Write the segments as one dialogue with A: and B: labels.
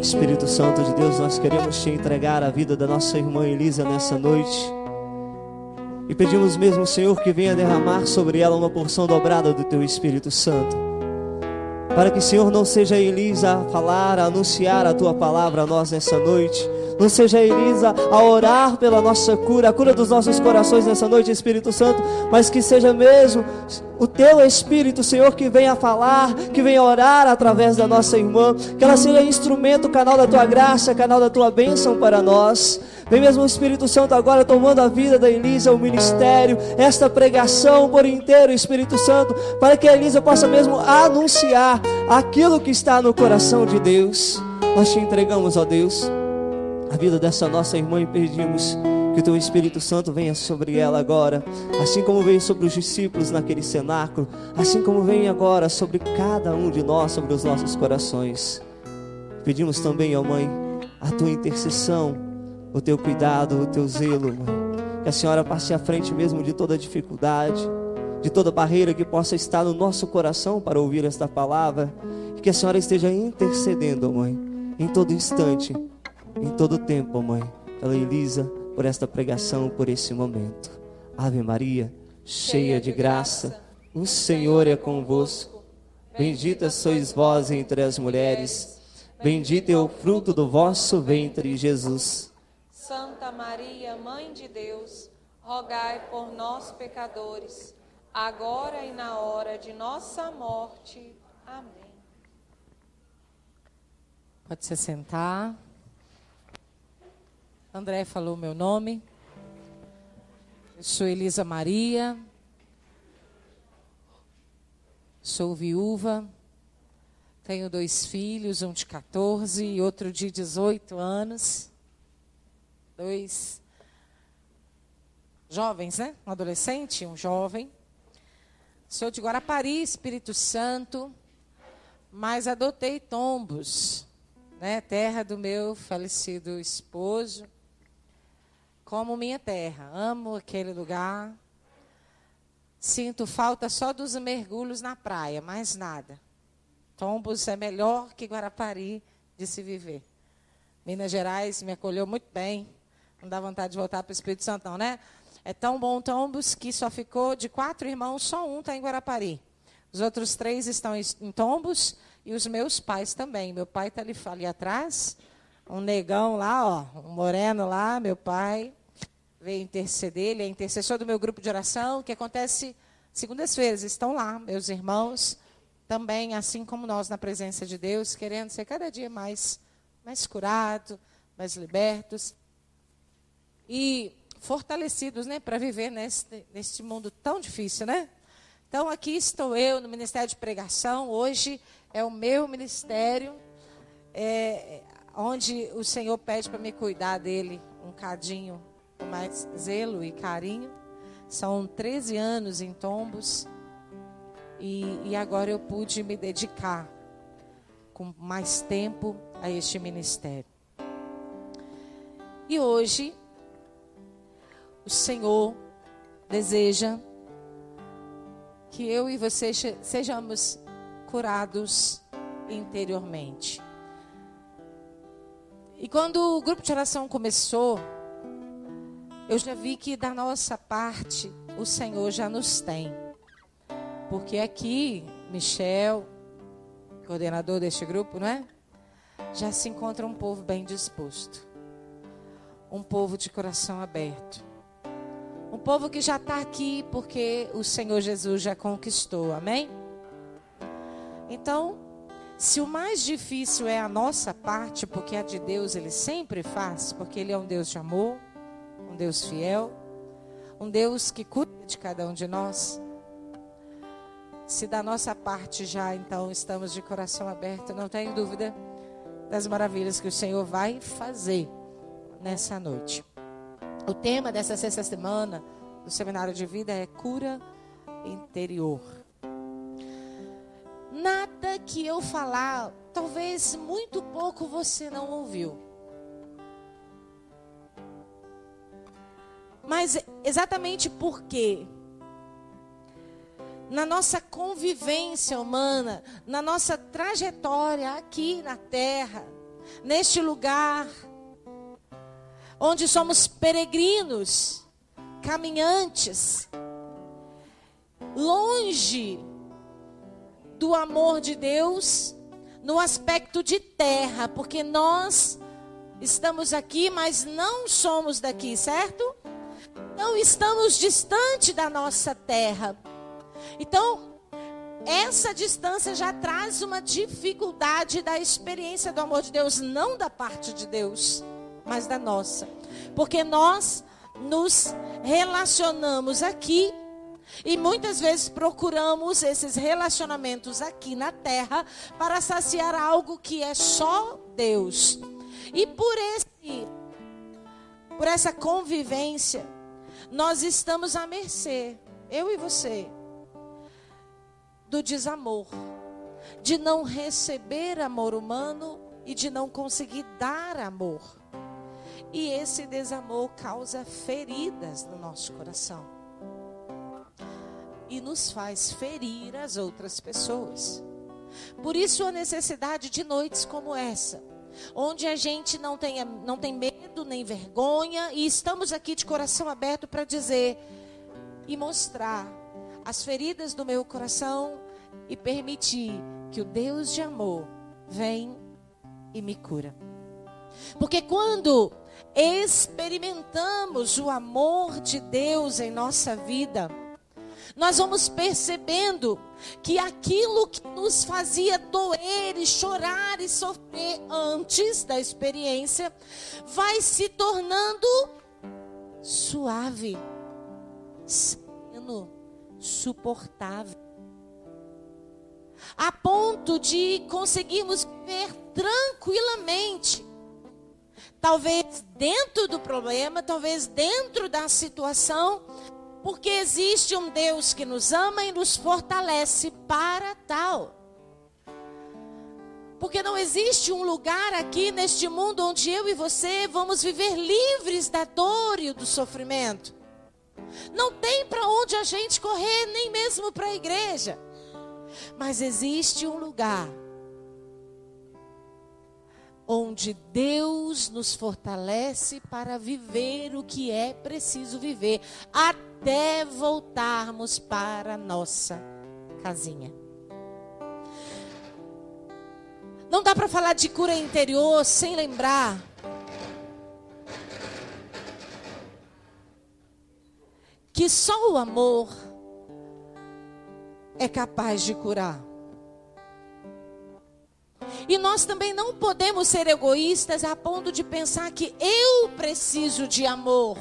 A: Espírito Santo de Deus, nós queremos te entregar a vida da nossa irmã Elisa nessa noite. E pedimos mesmo, Senhor, que venha derramar sobre ela uma porção dobrada do teu Espírito Santo. Para que, Senhor, não seja Elisa a falar, a anunciar a tua palavra a nós nessa noite. Seja Elisa a orar pela nossa cura, a cura dos nossos corações nessa noite, Espírito Santo, mas que seja mesmo o teu Espírito, Senhor, que venha falar, que venha orar através da nossa irmã, que ela seja instrumento, canal da tua graça, canal da tua bênção para nós. Vem mesmo o Espírito Santo agora tomando a vida da Elisa, o ministério, esta pregação por inteiro, Espírito Santo, para que a Elisa possa mesmo anunciar aquilo que está no coração de Deus. Nós te entregamos, ó Deus, a vida dessa nossa irmã e pedimos que o teu Espírito Santo venha sobre ela agora, assim como veio sobre os discípulos naquele cenáculo, assim como vem agora sobre cada um de nós, sobre os nossos corações. Pedimos também, ó Mãe, a tua intercessão o teu cuidado, o teu zelo, mãe. Que a senhora passe à frente mesmo de toda dificuldade, de toda barreira que possa estar no nosso coração para ouvir esta palavra. E que a senhora esteja intercedendo, mãe, em todo instante, em todo tempo, mãe, pela Elisa, por esta pregação, por esse momento. Ave Maria, cheia de graça, o Senhor é convosco. Bendita sois vós entre as mulheres, bendito é o fruto do vosso ventre, Jesus.
B: Santa Maria, Mãe de Deus, rogai por nós, pecadores, agora e na hora de nossa morte. Amém.
C: Pode se sentar. André falou meu nome. Eu sou Elisa Maria. Sou viúva. Tenho dois filhos, um de 14 e outro de 18 anos. Dois jovens, né? Um adolescente, um jovem. Sou de Guarapari, Espírito Santo, mas adotei Tombos, né? Terra do meu falecido esposo como minha terra. Amo aquele lugar. Sinto falta só dos mergulhos na praia, mais nada. Tombos é melhor que Guarapari de se viver. Minas Gerais me acolheu muito bem. Não dá vontade de voltar para o Espírito Santo, não, né? É tão bom Tombos que só ficou de quatro irmãos, só um está em Guarapari. Os outros três estão em Tombos e os meus pais também. Meu pai está ali, ali atrás, um negão lá, ó, um moreno lá, meu pai veio interceder, ele é intercessor do meu grupo de oração, que acontece segundas-feiras. Estão lá, meus irmãos, também, assim como nós, na presença de Deus, querendo ser cada dia mais, mais curados, mais libertos e fortalecidos né, para viver neste, neste mundo tão difícil, né? Então, aqui estou eu no Ministério de Pregação. Hoje é o meu ministério, é, onde o Senhor pede para me cuidar dele um cadinho com mais zelo e carinho. São 13 anos em tombos e, e agora eu pude me dedicar com mais tempo a este ministério. E hoje o Senhor deseja que eu e você sejamos curados interiormente. E quando o grupo de oração começou, eu já vi que da nossa parte o Senhor já nos tem. Porque aqui, Michel, coordenador deste grupo, não é? Já se encontra um povo bem disposto. Um povo de coração aberto. Um povo que já está aqui porque o Senhor Jesus já conquistou. Amém? Então, se o mais difícil é a nossa parte, porque a de Deus ele sempre faz, porque ele é um Deus de amor, Deus fiel, um Deus que cuida de cada um de nós. Se da nossa parte já então estamos de coração aberto, não tenho dúvida das maravilhas que o Senhor vai fazer nessa noite. O tema dessa sexta semana do seminário de vida é cura interior. Nada que eu falar, talvez muito pouco você não ouviu. Mas exatamente porque na nossa convivência humana, na nossa trajetória aqui na terra, neste lugar, onde somos peregrinos, caminhantes, longe do amor de Deus no aspecto de terra, porque nós estamos aqui, mas não somos daqui, certo? Não estamos distante da nossa terra. Então, essa distância já traz uma dificuldade da experiência do amor de Deus, não da parte de Deus, mas da nossa. Porque nós nos relacionamos aqui e muitas vezes procuramos esses relacionamentos aqui na terra para saciar algo que é só Deus. E por esse por essa convivência, nós estamos à mercê, eu e você, do desamor, de não receber amor humano e de não conseguir dar amor. E esse desamor causa feridas no nosso coração e nos faz ferir as outras pessoas. Por isso a necessidade de noites como essa, onde a gente não tem, não tem medo nem vergonha e estamos aqui de coração aberto para dizer e mostrar as feridas do meu coração e permitir que o Deus de amor vem e me cura. Porque quando experimentamos o amor de Deus em nossa vida, nós vamos percebendo que aquilo que nos fazia doer e chorar e sofrer antes da experiência vai se tornando suave, sereno, suportável. A ponto de conseguirmos viver tranquilamente. Talvez dentro do problema, talvez dentro da situação, porque existe um Deus que nos ama e nos fortalece para tal. Porque não existe um lugar aqui neste mundo onde eu e você vamos viver livres da dor e do sofrimento. Não tem para onde a gente correr, nem mesmo para a igreja. Mas existe um lugar onde Deus nos fortalece para viver o que é preciso viver, até voltarmos para nossa casinha. Não dá para falar de cura interior sem lembrar que só o amor é capaz de curar. E nós também não podemos ser egoístas a ponto de pensar que eu preciso de amor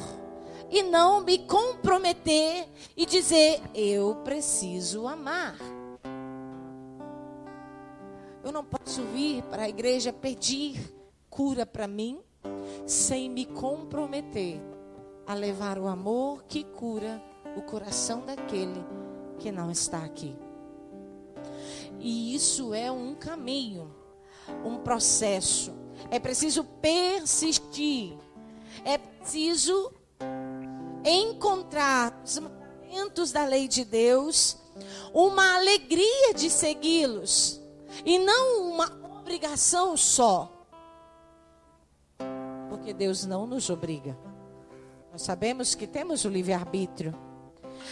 C: e não me comprometer e dizer eu preciso amar. Eu não posso vir para a igreja pedir cura para mim sem me comprometer a levar o amor que cura o coração daquele que não está aqui. E isso é um caminho um processo. É preciso persistir. É preciso encontrar os mandamentos da lei de Deus, uma alegria de segui-los e não uma obrigação só. Porque Deus não nos obriga. Nós sabemos que temos o livre-arbítrio.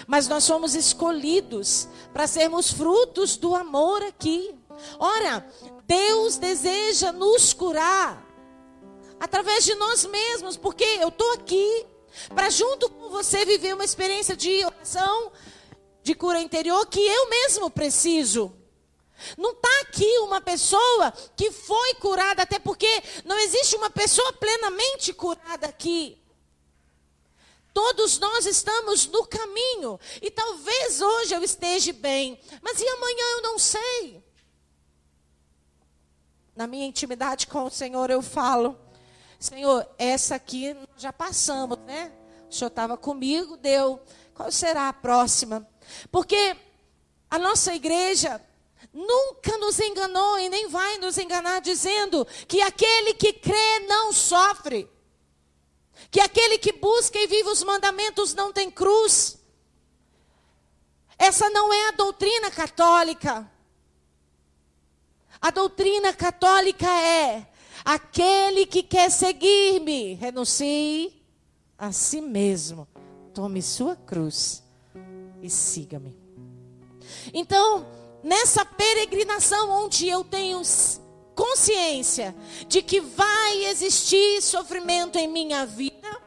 C: Mas nós somos escolhidos para sermos frutos do amor aqui. Ora, Deus deseja nos curar através de nós mesmos, porque eu estou aqui para, junto com você, viver uma experiência de oração, de cura interior que eu mesmo preciso. Não está aqui uma pessoa que foi curada, até porque não existe uma pessoa plenamente curada aqui. Todos nós estamos no caminho. E talvez hoje eu esteja bem, mas e amanhã eu não sei na minha intimidade com o Senhor, eu falo: Senhor, essa aqui já passamos, né? O Senhor estava comigo, deu. Qual será a próxima? Porque a nossa igreja nunca nos enganou e nem vai nos enganar dizendo que aquele que crê não sofre. Que aquele que busca e vive os mandamentos não tem cruz. Essa não é a doutrina católica. A doutrina católica é: aquele que quer seguir-me, renuncie a si mesmo, tome sua cruz e siga-me. Então, nessa peregrinação onde eu tenho consciência de que vai existir sofrimento em minha vida,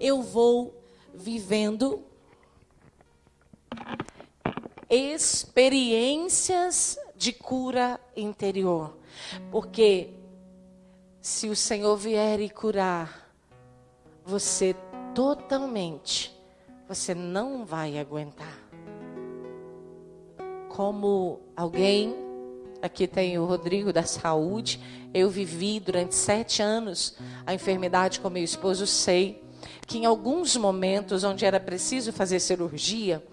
C: eu vou vivendo experiências de cura interior. Porque se o Senhor vier e curar você totalmente, você não vai aguentar. Como alguém, aqui tem o Rodrigo da saúde, eu vivi durante sete anos a enfermidade com meu esposo, sei que em alguns momentos onde era preciso fazer cirurgia,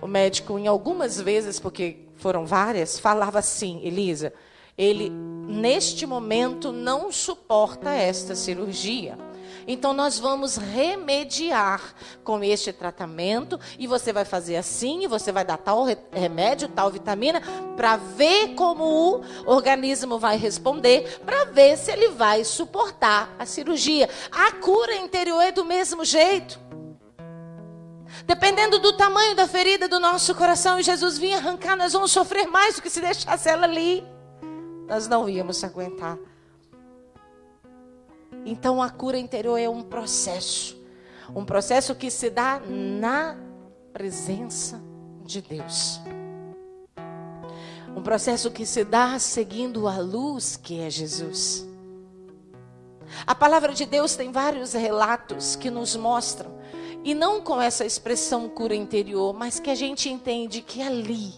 C: o médico, em algumas vezes, porque foram várias, falava assim: Elisa, ele neste momento não suporta esta cirurgia. Então nós vamos remediar com este tratamento e você vai fazer assim, e você vai dar tal remédio, tal vitamina para ver como o organismo vai responder, para ver se ele vai suportar a cirurgia. A cura interior é do mesmo jeito. Dependendo do tamanho da ferida do nosso coração, e Jesus vinha arrancar, nós vamos sofrer mais do que se deixasse ela ali. Nós não íamos aguentar. Então a cura interior é um processo. Um processo que se dá na presença de Deus. Um processo que se dá seguindo a luz que é Jesus. A palavra de Deus tem vários relatos que nos mostram e não com essa expressão cura interior, mas que a gente entende que ali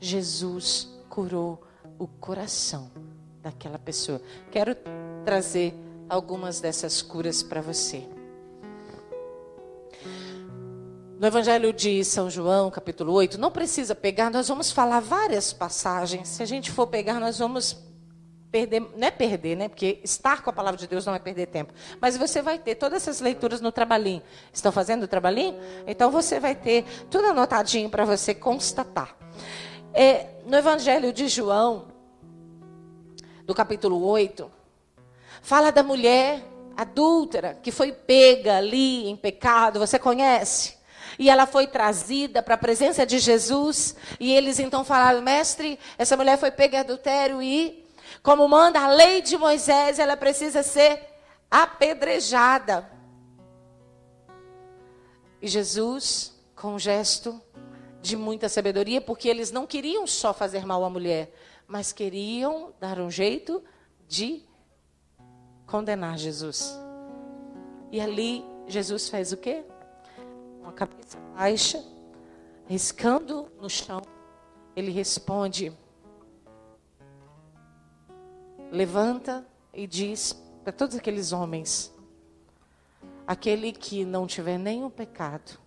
C: Jesus curou o coração daquela pessoa. Quero trazer algumas dessas curas para você. No Evangelho de São João, capítulo 8, não precisa pegar, nós vamos falar várias passagens. Se a gente for pegar, nós vamos perder, não é perder, né? Porque estar com a palavra de Deus não é perder tempo. Mas você vai ter todas essas leituras no trabalhinho. Estão fazendo o trabalhinho? Então você vai ter tudo anotadinho para você constatar. É, no Evangelho de João, do capítulo 8, fala da mulher adúltera que foi pega ali em pecado. Você conhece? E ela foi trazida para a presença de Jesus. E eles então falaram: Mestre, essa mulher foi pega em adultério e como manda a lei de Moisés, ela precisa ser apedrejada. E Jesus, com um gesto de muita sabedoria, porque eles não queriam só fazer mal à mulher, mas queriam dar um jeito de condenar Jesus. E ali Jesus fez o quê? Com a cabeça baixa, riscando no chão, ele responde: levanta e diz para todos aqueles homens: aquele que não tiver nenhum pecado,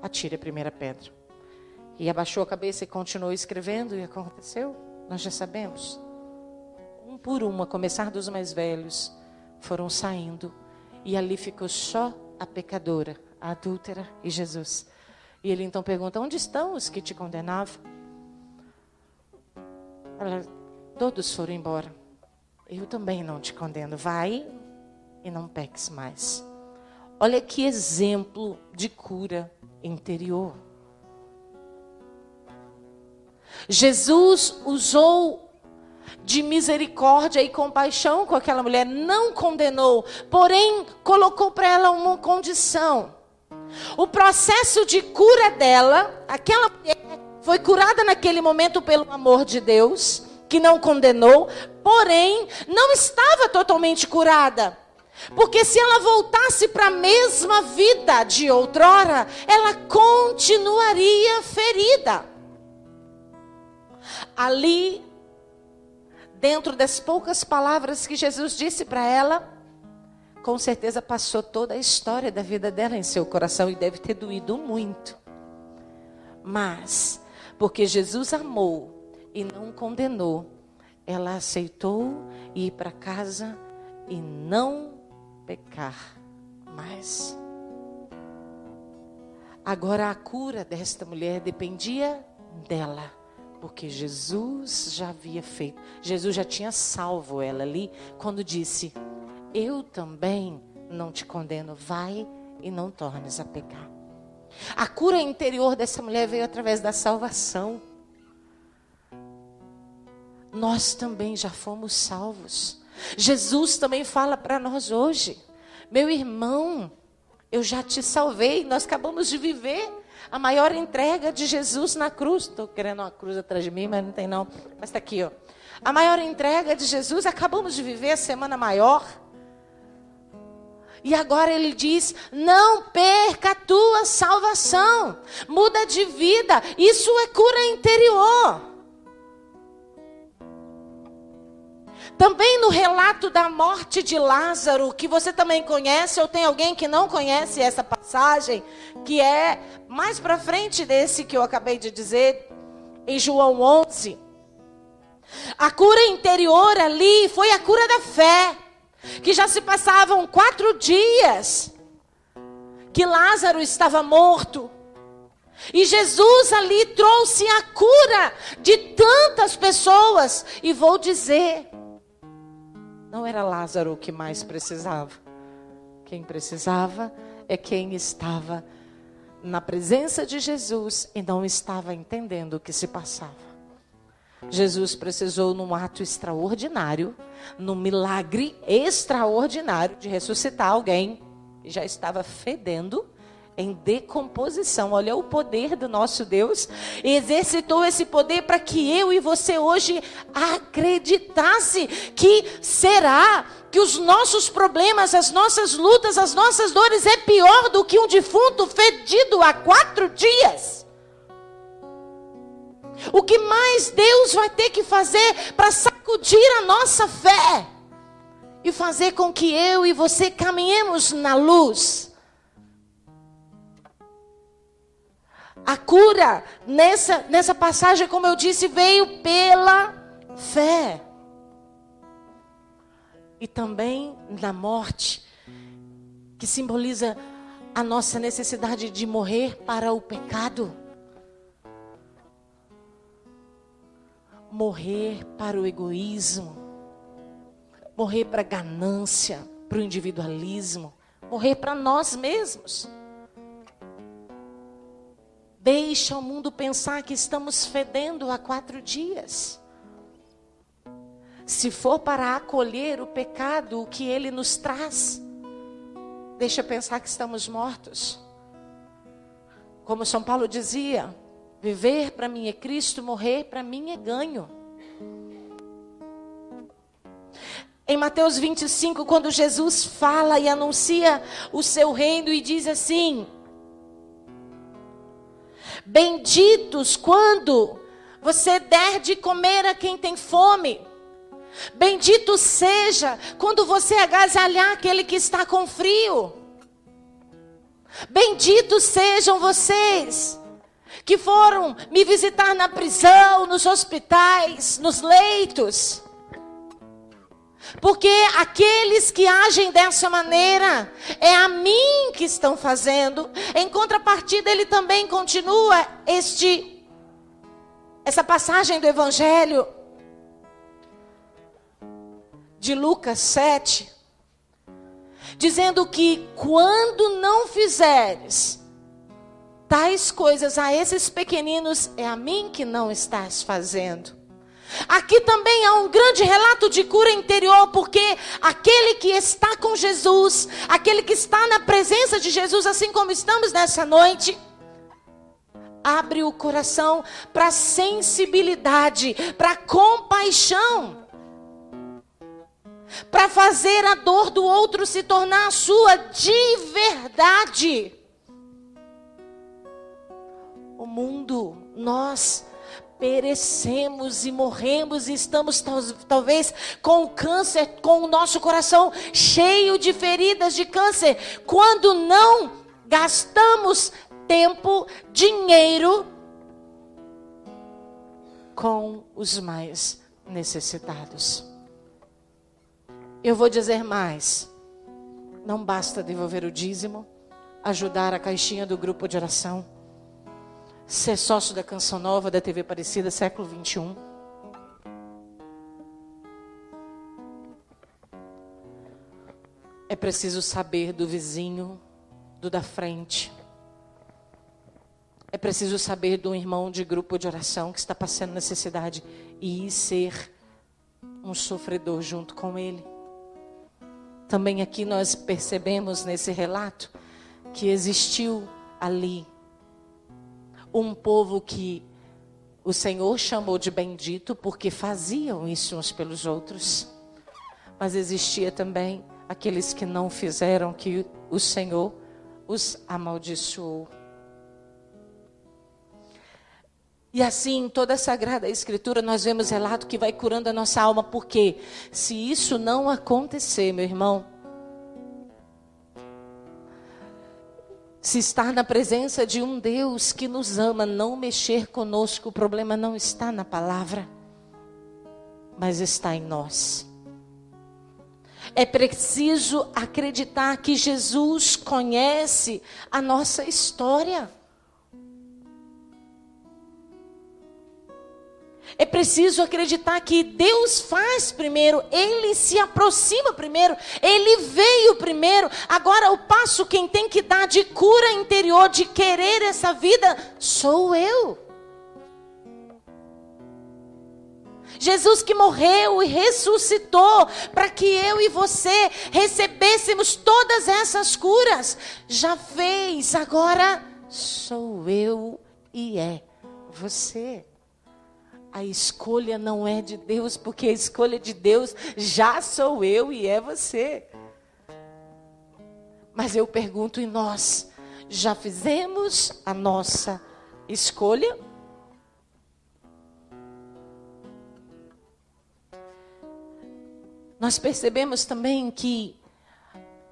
C: atire a primeira pedra. E abaixou a cabeça e continuou escrevendo, e aconteceu, nós já sabemos. Um por um, a começar dos mais velhos, foram saindo, e ali ficou só a pecadora, a adúltera e Jesus. E ele então pergunta: Onde estão os que te condenavam? Ela, todos foram embora. Eu também não te condeno. Vai e não peques mais. Olha que exemplo de cura interior. Jesus usou de misericórdia e compaixão com aquela mulher, não condenou, porém colocou para ela uma condição. O processo de cura dela, aquela mulher foi curada naquele momento pelo amor de Deus que não condenou, porém não estava totalmente curada. Porque se ela voltasse para a mesma vida de outrora, ela continuaria ferida. Ali, dentro das poucas palavras que Jesus disse para ela, com certeza passou toda a história da vida dela em seu coração e deve ter doído muito. Mas, porque Jesus amou e não condenou. Ela aceitou ir para casa e não pecar mais. Agora a cura desta mulher dependia dela, porque Jesus já havia feito, Jesus já tinha salvo ela ali quando disse: Eu também não te condeno, vai e não tornes a pecar. A cura interior dessa mulher veio através da salvação. Nós também já fomos salvos. Jesus também fala para nós hoje: Meu irmão, eu já te salvei. Nós acabamos de viver a maior entrega de Jesus na cruz. Estou querendo uma cruz atrás de mim, mas não tem não. Mas está aqui, ó. A maior entrega de Jesus, acabamos de viver a semana maior. E agora ele diz: não perca a tua salvação, muda de vida, isso é cura interior. Também no relato da morte de Lázaro, que você também conhece, ou tem alguém que não conhece essa passagem, que é mais para frente desse que eu acabei de dizer, em João 11. A cura interior ali foi a cura da fé, que já se passavam quatro dias que Lázaro estava morto. E Jesus ali trouxe a cura de tantas pessoas. E vou dizer, não era Lázaro o que mais precisava. Quem precisava é quem estava na presença de Jesus e não estava entendendo o que se passava. Jesus precisou, num ato extraordinário, num milagre extraordinário, de ressuscitar alguém que já estava fedendo em decomposição. Olha o poder do nosso Deus. Exercitou esse poder para que eu e você hoje acreditasse que será que os nossos problemas, as nossas lutas, as nossas dores é pior do que um defunto fedido há quatro dias. O que mais Deus vai ter que fazer para sacudir a nossa fé e fazer com que eu e você caminhemos na luz? A cura nessa, nessa passagem, como eu disse, veio pela fé. E também na morte, que simboliza a nossa necessidade de morrer para o pecado. Morrer para o egoísmo. Morrer para a ganância, para o individualismo. Morrer para nós mesmos. Deixa o mundo pensar que estamos fedendo há quatro dias. Se for para acolher o pecado, o que ele nos traz, deixa pensar que estamos mortos. Como São Paulo dizia, viver para mim é Cristo, morrer para mim é ganho. Em Mateus 25, quando Jesus fala e anuncia o seu reino e diz assim: Benditos quando você der de comer a quem tem fome. Bendito seja quando você agasalhar aquele que está com frio. Benditos sejam vocês que foram me visitar na prisão, nos hospitais, nos leitos. Porque aqueles que agem dessa maneira, é a mim que estão fazendo. Em contrapartida, ele também continua este essa passagem do evangelho de Lucas 7, dizendo que quando não fizeres tais coisas a esses pequeninos, é a mim que não estás fazendo. Aqui também há um grande relato de cura interior, porque aquele que está com Jesus, aquele que está na presença de Jesus, assim como estamos nessa noite, abre o coração para sensibilidade, para compaixão, para fazer a dor do outro se tornar a sua de verdade. O mundo, nós, perecemos e morremos e estamos talvez com câncer, com o nosso coração cheio de feridas de câncer, quando não gastamos tempo, dinheiro com os mais necessitados. Eu vou dizer mais. Não basta devolver o dízimo, ajudar a caixinha do grupo de oração, ser sócio da Canção Nova da TV Aparecida, século 21. É preciso saber do vizinho, do da frente. É preciso saber do irmão de grupo de oração que está passando necessidade e ser um sofredor junto com ele. Também aqui nós percebemos nesse relato que existiu ali um povo que o Senhor chamou de bendito porque faziam isso uns pelos outros. Mas existia também aqueles que não fizeram, que o Senhor os amaldiçoou. E assim, em toda a Sagrada Escritura, nós vemos relato que vai curando a nossa alma, porque se isso não acontecer, meu irmão, se estar na presença de um Deus que nos ama, não mexer conosco, o problema não está na palavra, mas está em nós. É preciso acreditar que Jesus conhece a nossa história. É preciso acreditar que Deus faz primeiro, Ele se aproxima primeiro, Ele veio primeiro. Agora, o passo quem tem que dar de cura interior, de querer essa vida, sou eu. Jesus que morreu e ressuscitou para que eu e você recebêssemos todas essas curas, já fez, agora sou eu e é você. A escolha não é de Deus, porque a escolha de Deus já sou eu e é você. Mas eu pergunto, e nós já fizemos a nossa escolha? Nós percebemos também que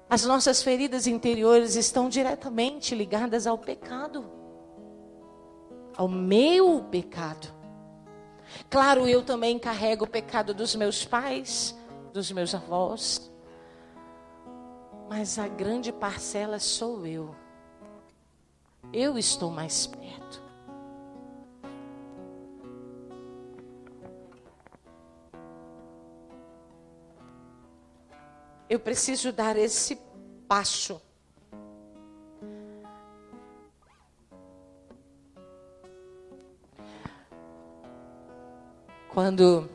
C: as nossas feridas interiores estão diretamente ligadas ao pecado, ao meu pecado. Claro, eu também carrego o pecado dos meus pais, dos meus avós. Mas a grande parcela sou eu. Eu estou mais perto. Eu preciso dar esse passo Quando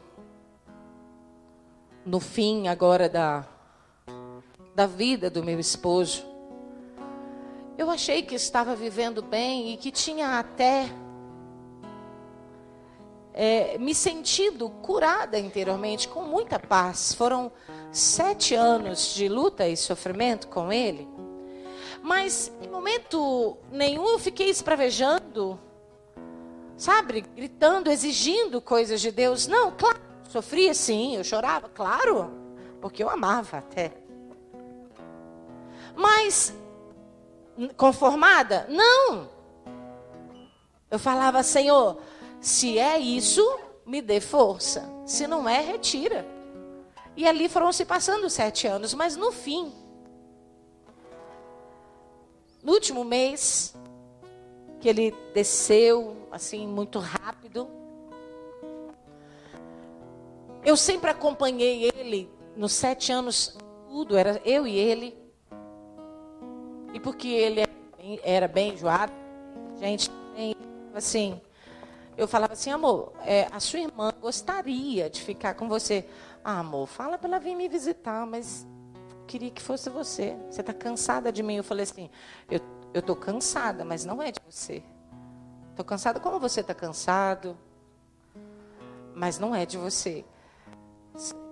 C: no fim agora da da vida do meu esposo, eu achei que estava vivendo bem e que tinha até é, me sentido curada interiormente, com muita paz. Foram sete anos de luta e sofrimento com ele. Mas em momento nenhum eu fiquei espravejando sabe, gritando, exigindo coisas de Deus. Não, claro, sofria sim, eu chorava, claro, porque eu amava até. Mas, conformada? Não. Eu falava, Senhor, se é isso, me dê força. Se não é, retira. E ali foram se passando sete anos, mas no fim, no último mês, que ele desceu assim muito rápido. Eu sempre acompanhei ele nos sete anos, tudo era eu e ele. E porque ele era bem enjoado, gente, assim, eu falava assim, amor, é, a sua irmã gostaria de ficar com você. Ah, amor, fala para ela vir me visitar, mas queria que fosse você. Você está cansada de mim? Eu falei assim, eu eu estou cansada, mas não é de você. Estou cansada como você está cansado, mas não é de você.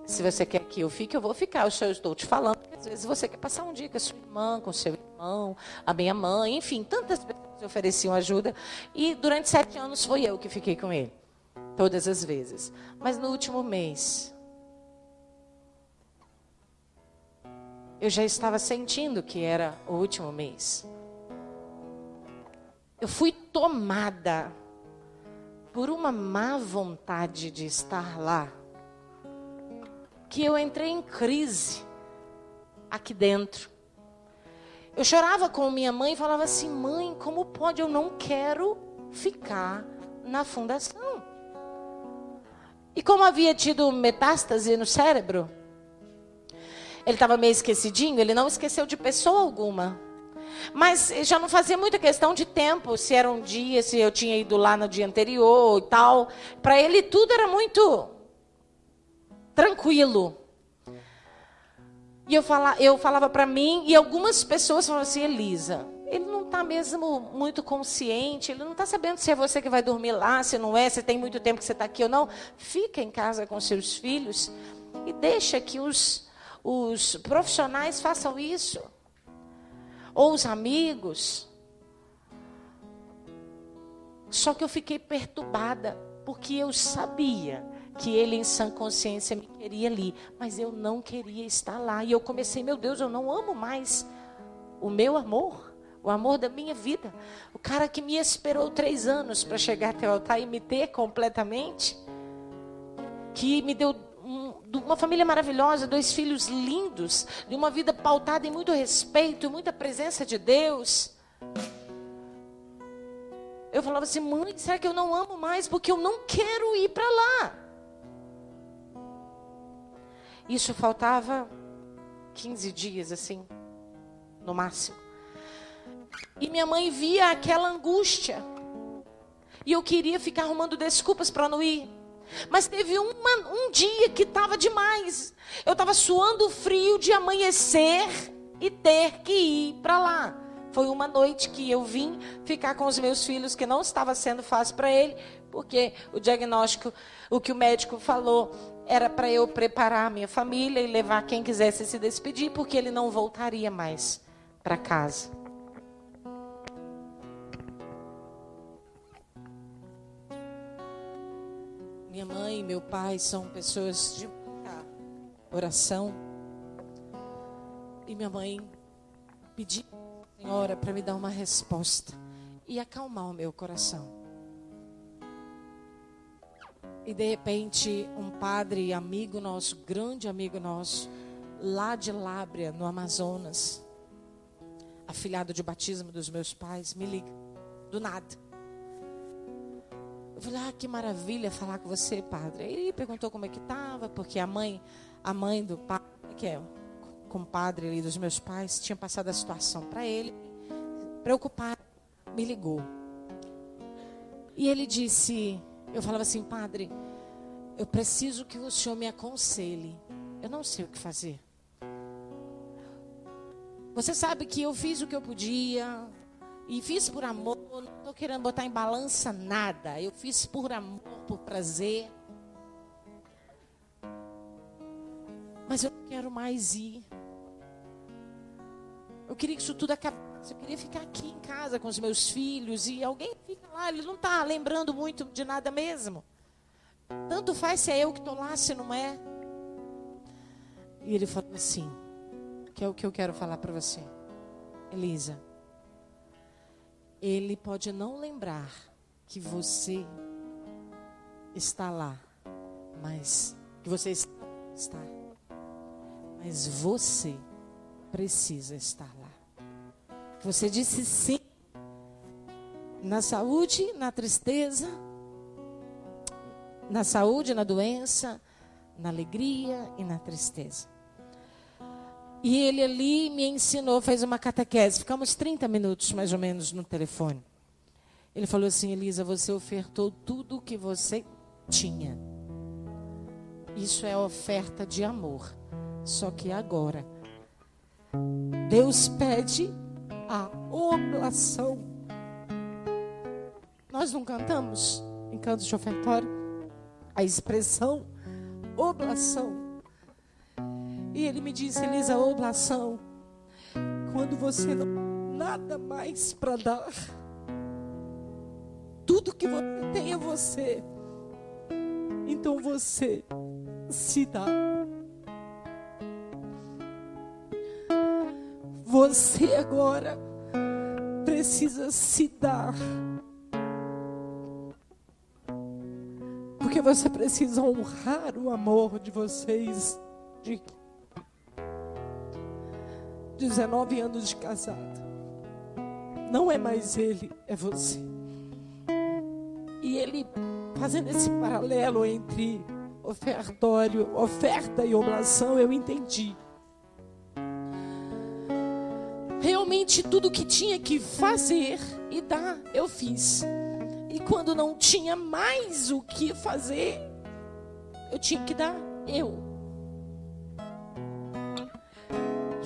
C: Se você quer que eu fique, eu vou ficar. Eu estou te falando que às vezes você quer passar um dia com a sua irmã, com o seu irmão, a minha mãe, enfim, tantas pessoas ofereciam ajuda. E durante sete anos foi eu que fiquei com ele. Todas as vezes. Mas no último mês, eu já estava sentindo que era o último mês eu fui tomada por uma má vontade de estar lá, que eu entrei em crise aqui dentro. Eu chorava com minha mãe e falava assim: mãe, como pode? Eu não quero ficar na fundação. E como havia tido metástase no cérebro, ele estava meio esquecidinho, ele não esqueceu de pessoa alguma. Mas já não fazia muita questão de tempo, se era um dia, se eu tinha ido lá no dia anterior e tal. Para ele tudo era muito tranquilo. E eu, fala, eu falava para mim, e algumas pessoas falavam assim, Elisa, ele não está mesmo muito consciente, ele não está sabendo se é você que vai dormir lá, se não é, se tem muito tempo que você está aqui ou não. Fica em casa com seus filhos e deixa que os, os profissionais façam isso. Ou os amigos. Só que eu fiquei perturbada, porque eu sabia que ele em sã consciência me queria ali, mas eu não queria estar lá. E eu comecei, meu Deus, eu não amo mais o meu amor, o amor da minha vida. O cara que me esperou três anos para chegar até o altar e me ter completamente, que me deu uma família maravilhosa, dois filhos lindos, de uma vida pautada em muito respeito, muita presença de Deus. Eu falava assim, mãe, será que eu não amo mais? Porque eu não quero ir para lá. Isso faltava 15 dias, assim, no máximo. E minha mãe via aquela angústia. E eu queria ficar arrumando desculpas para não ir. Mas teve uma, um dia que estava demais. Eu estava suando frio de amanhecer e ter que ir para lá. Foi uma noite que eu vim ficar com os meus filhos, que não estava sendo fácil para ele, porque o diagnóstico, o que o médico falou, era para eu preparar a minha família e levar quem quisesse se despedir, porque ele não voltaria mais para casa. Minha mãe e meu pai são pessoas de muita oração. E minha mãe pediu à Senhora para me dar uma resposta e acalmar o meu coração. E de repente, um padre amigo nosso, grande amigo nosso, lá de Lábrea, no Amazonas, afilhado de batismo dos meus pais, me liga, do nada. Eu falei, ah, que maravilha falar com você, padre. Ele perguntou como é que estava, porque a mãe, a mãe do padre, que é compadre ali dos meus pais, tinha passado a situação para ele. Preocupado, me ligou. E ele disse, eu falava assim, padre, eu preciso que o senhor me aconselhe. Eu não sei o que fazer. Você sabe que eu fiz o que eu podia e fiz por amor. Não estou querendo botar em balança nada. Eu fiz por amor, por prazer. Mas eu não quero mais ir. Eu queria que isso tudo acabasse. Eu queria ficar aqui em casa com os meus filhos. E alguém fica lá, ele não está lembrando muito de nada mesmo. Tanto faz se é eu que estou lá, se não é. E ele falou assim: que é o que eu quero falar para você, Elisa. Ele pode não lembrar que você está lá, mas que você está, mas você precisa estar lá. Você disse sim na saúde, na tristeza, na saúde, na doença, na alegria e na tristeza. E ele ali me ensinou, fez uma catequese. Ficamos 30 minutos mais ou menos no telefone. Ele falou assim: Elisa, você ofertou tudo o que você tinha. Isso é oferta de amor. Só que agora Deus pede a oblação. Nós não cantamos em cantos de ofertório a expressão oblação. E ele me disse, Elisa, oblação, quando você não tem nada mais para dar, tudo que você tem é você, então você se dá. Você agora precisa se dar. Porque você precisa honrar o amor de vocês. De... 19 anos de casado. Não é mais ele, é você. E ele fazendo esse paralelo entre ofertório, oferta e oblação, eu entendi. Realmente tudo que tinha que fazer e dar, eu fiz. E quando não tinha mais o que fazer, eu tinha que dar eu.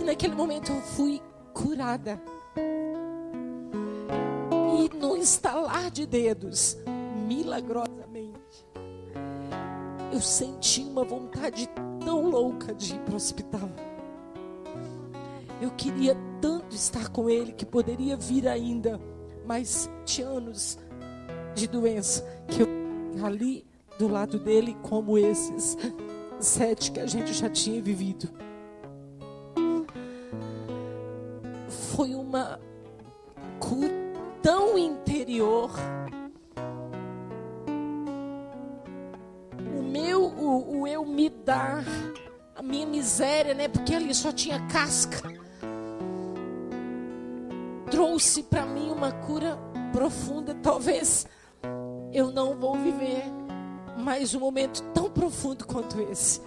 C: Naquele momento eu fui curada. E no estalar de dedos, milagrosamente, eu senti uma vontade tão louca de ir para o hospital. Eu queria tanto estar com ele que poderia vir ainda mais sete anos de doença que eu ali do lado dele como esses sete que a gente já tinha vivido. Foi uma cura tão interior. O meu, o, o eu me dar, a minha miséria, né? Porque ali só tinha casca. Trouxe para mim uma cura profunda. Talvez eu não vou viver mais um momento tão profundo quanto esse.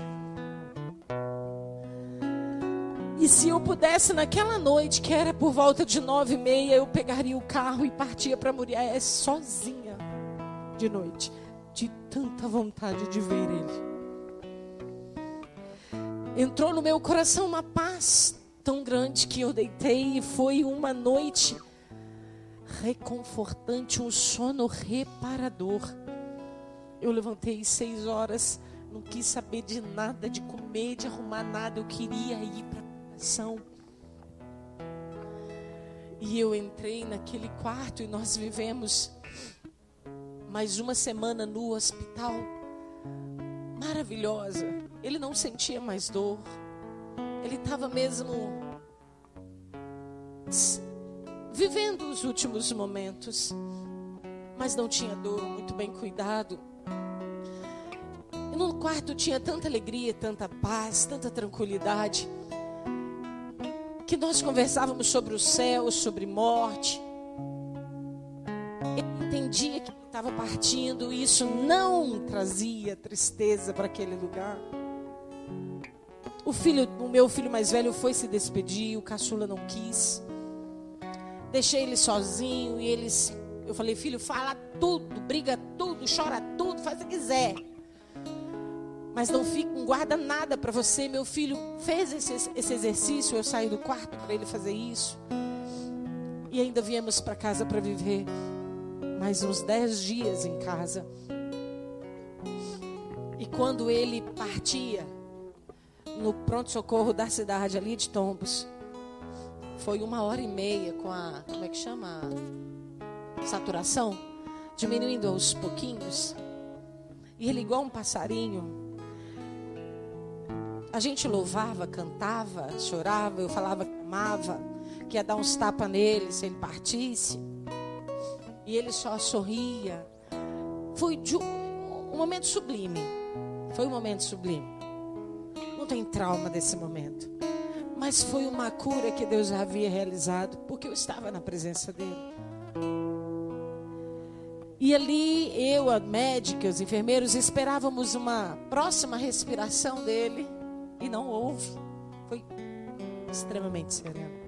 C: E se eu pudesse naquela noite, que era por volta de nove e meia, eu pegaria o carro e partia para Muriaé sozinha de noite, de tanta vontade de ver ele. Entrou no meu coração uma paz tão grande que eu deitei e foi uma noite reconfortante, um sono reparador. Eu levantei seis horas, não quis saber de nada, de comer, de arrumar nada. Eu queria ir para a oração. E eu entrei naquele quarto e nós vivemos mais uma semana no hospital. Maravilhosa. Ele não sentia mais dor. Ele estava mesmo vivendo os últimos momentos, mas não tinha dor, muito bem cuidado. E no quarto tinha tanta alegria, tanta paz, tanta tranquilidade, que nós conversávamos sobre o céu, sobre morte. Ele entendia que estava partindo, e isso não trazia tristeza para aquele lugar. O filho, o meu filho mais velho foi se despedir, o caçula não quis. Deixei ele sozinho e eles. Eu falei, filho, fala tudo, briga tudo, chora tudo, faz o que quiser. Mas não fica, não guarda nada para você. Meu filho fez esse, esse exercício, eu saí do quarto para ele fazer isso. E ainda viemos para casa para viver mais uns dez dias em casa. E quando ele partia no pronto-socorro da cidade ali de Tombos, foi uma hora e meia com a. Como é que chama? Saturação. Diminuindo aos pouquinhos. E ele, igual um passarinho. A gente louvava, cantava, chorava. Eu falava que amava, que ia dar uns tapas nele se ele partisse. E ele só sorria. Foi um momento sublime. Foi um momento sublime. Não tem trauma desse momento. Mas foi uma cura que Deus havia realizado, porque eu estava na presença dele. E ali eu, a médica, os enfermeiros esperávamos uma próxima respiração dele e não houve. Foi extremamente sereno.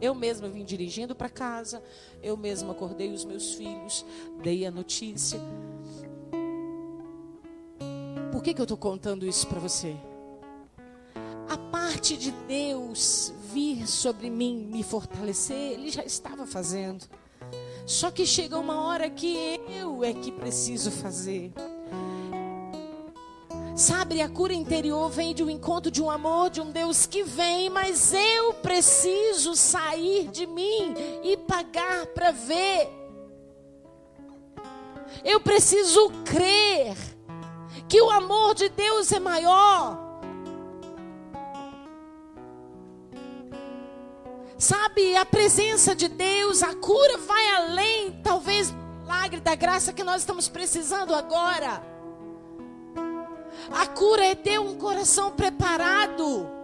C: Eu mesma vim dirigindo para casa, eu mesma acordei os meus filhos, dei a notícia. Por que, que eu estou contando isso para você? a parte de Deus vir sobre mim, me fortalecer, Ele já estava fazendo. Só que chega uma hora que eu é que preciso fazer. Sabe, a cura interior vem de um encontro de um amor de um Deus que vem, mas eu preciso sair de mim e pagar para ver. Eu preciso crer que o amor de Deus é maior Sabe, a presença de Deus, a cura vai além, talvez, milagre da graça que nós estamos precisando agora. A cura é ter um coração preparado.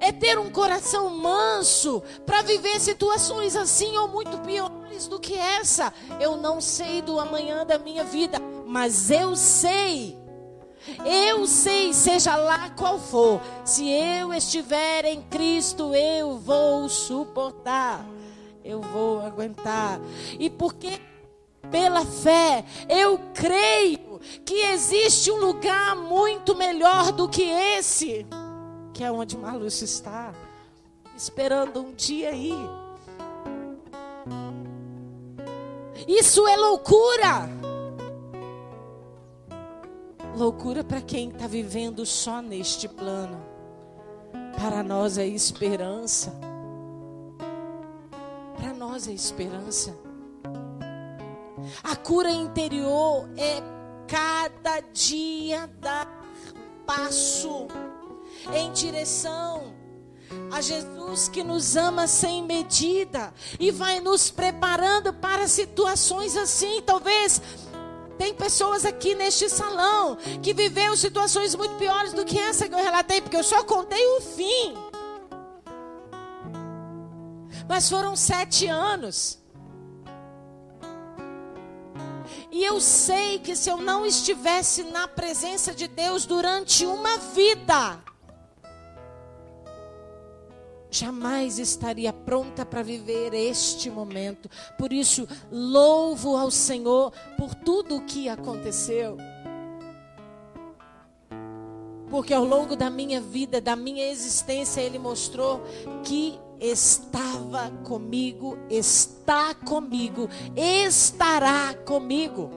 C: é ter um coração manso para viver situações assim ou muito piores do que essa. Eu não sei do amanhã da minha vida, mas eu sei. Eu sei, seja lá qual for, se eu estiver em Cristo, eu vou suportar, eu vou aguentar. E porque pela fé, eu creio que existe um lugar muito melhor do que esse que é onde Marlúcio está, esperando um dia aí. Isso é loucura. Loucura para quem está vivendo só neste plano. Para nós é esperança. Para nós é esperança. A cura interior é cada dia dar passo em direção a Jesus que nos ama sem medida e vai nos preparando para situações assim. Talvez tem pessoas aqui neste salão que viveu situações muito piores do que essa que eu relatei, porque eu só contei o fim. Mas foram sete anos. E eu sei que se eu não estivesse na presença de Deus durante uma vida, jamais estaria pronta para viver este momento. Por isso, louvo ao Senhor por tudo o que aconteceu. Porque ao longo da minha vida, da minha existência, Ele mostrou que estava comigo, está comigo, estará comigo.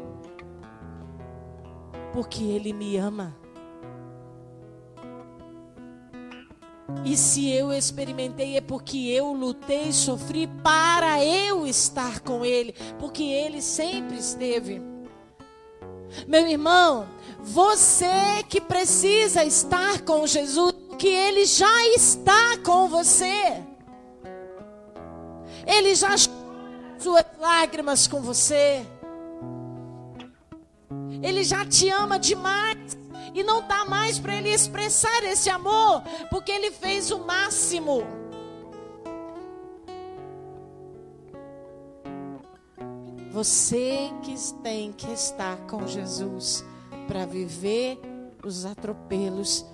C: Porque Ele me ama. E se eu experimentei é porque eu lutei, sofri para eu estar com Ele, porque Ele sempre esteve. Meu irmão, você que precisa estar com Jesus, que Ele já está com você. Ele já suas lágrimas com você. Ele já te ama demais. E não dá mais para ele expressar esse amor, porque ele fez o máximo. Você que tem que estar com Jesus para viver os atropelos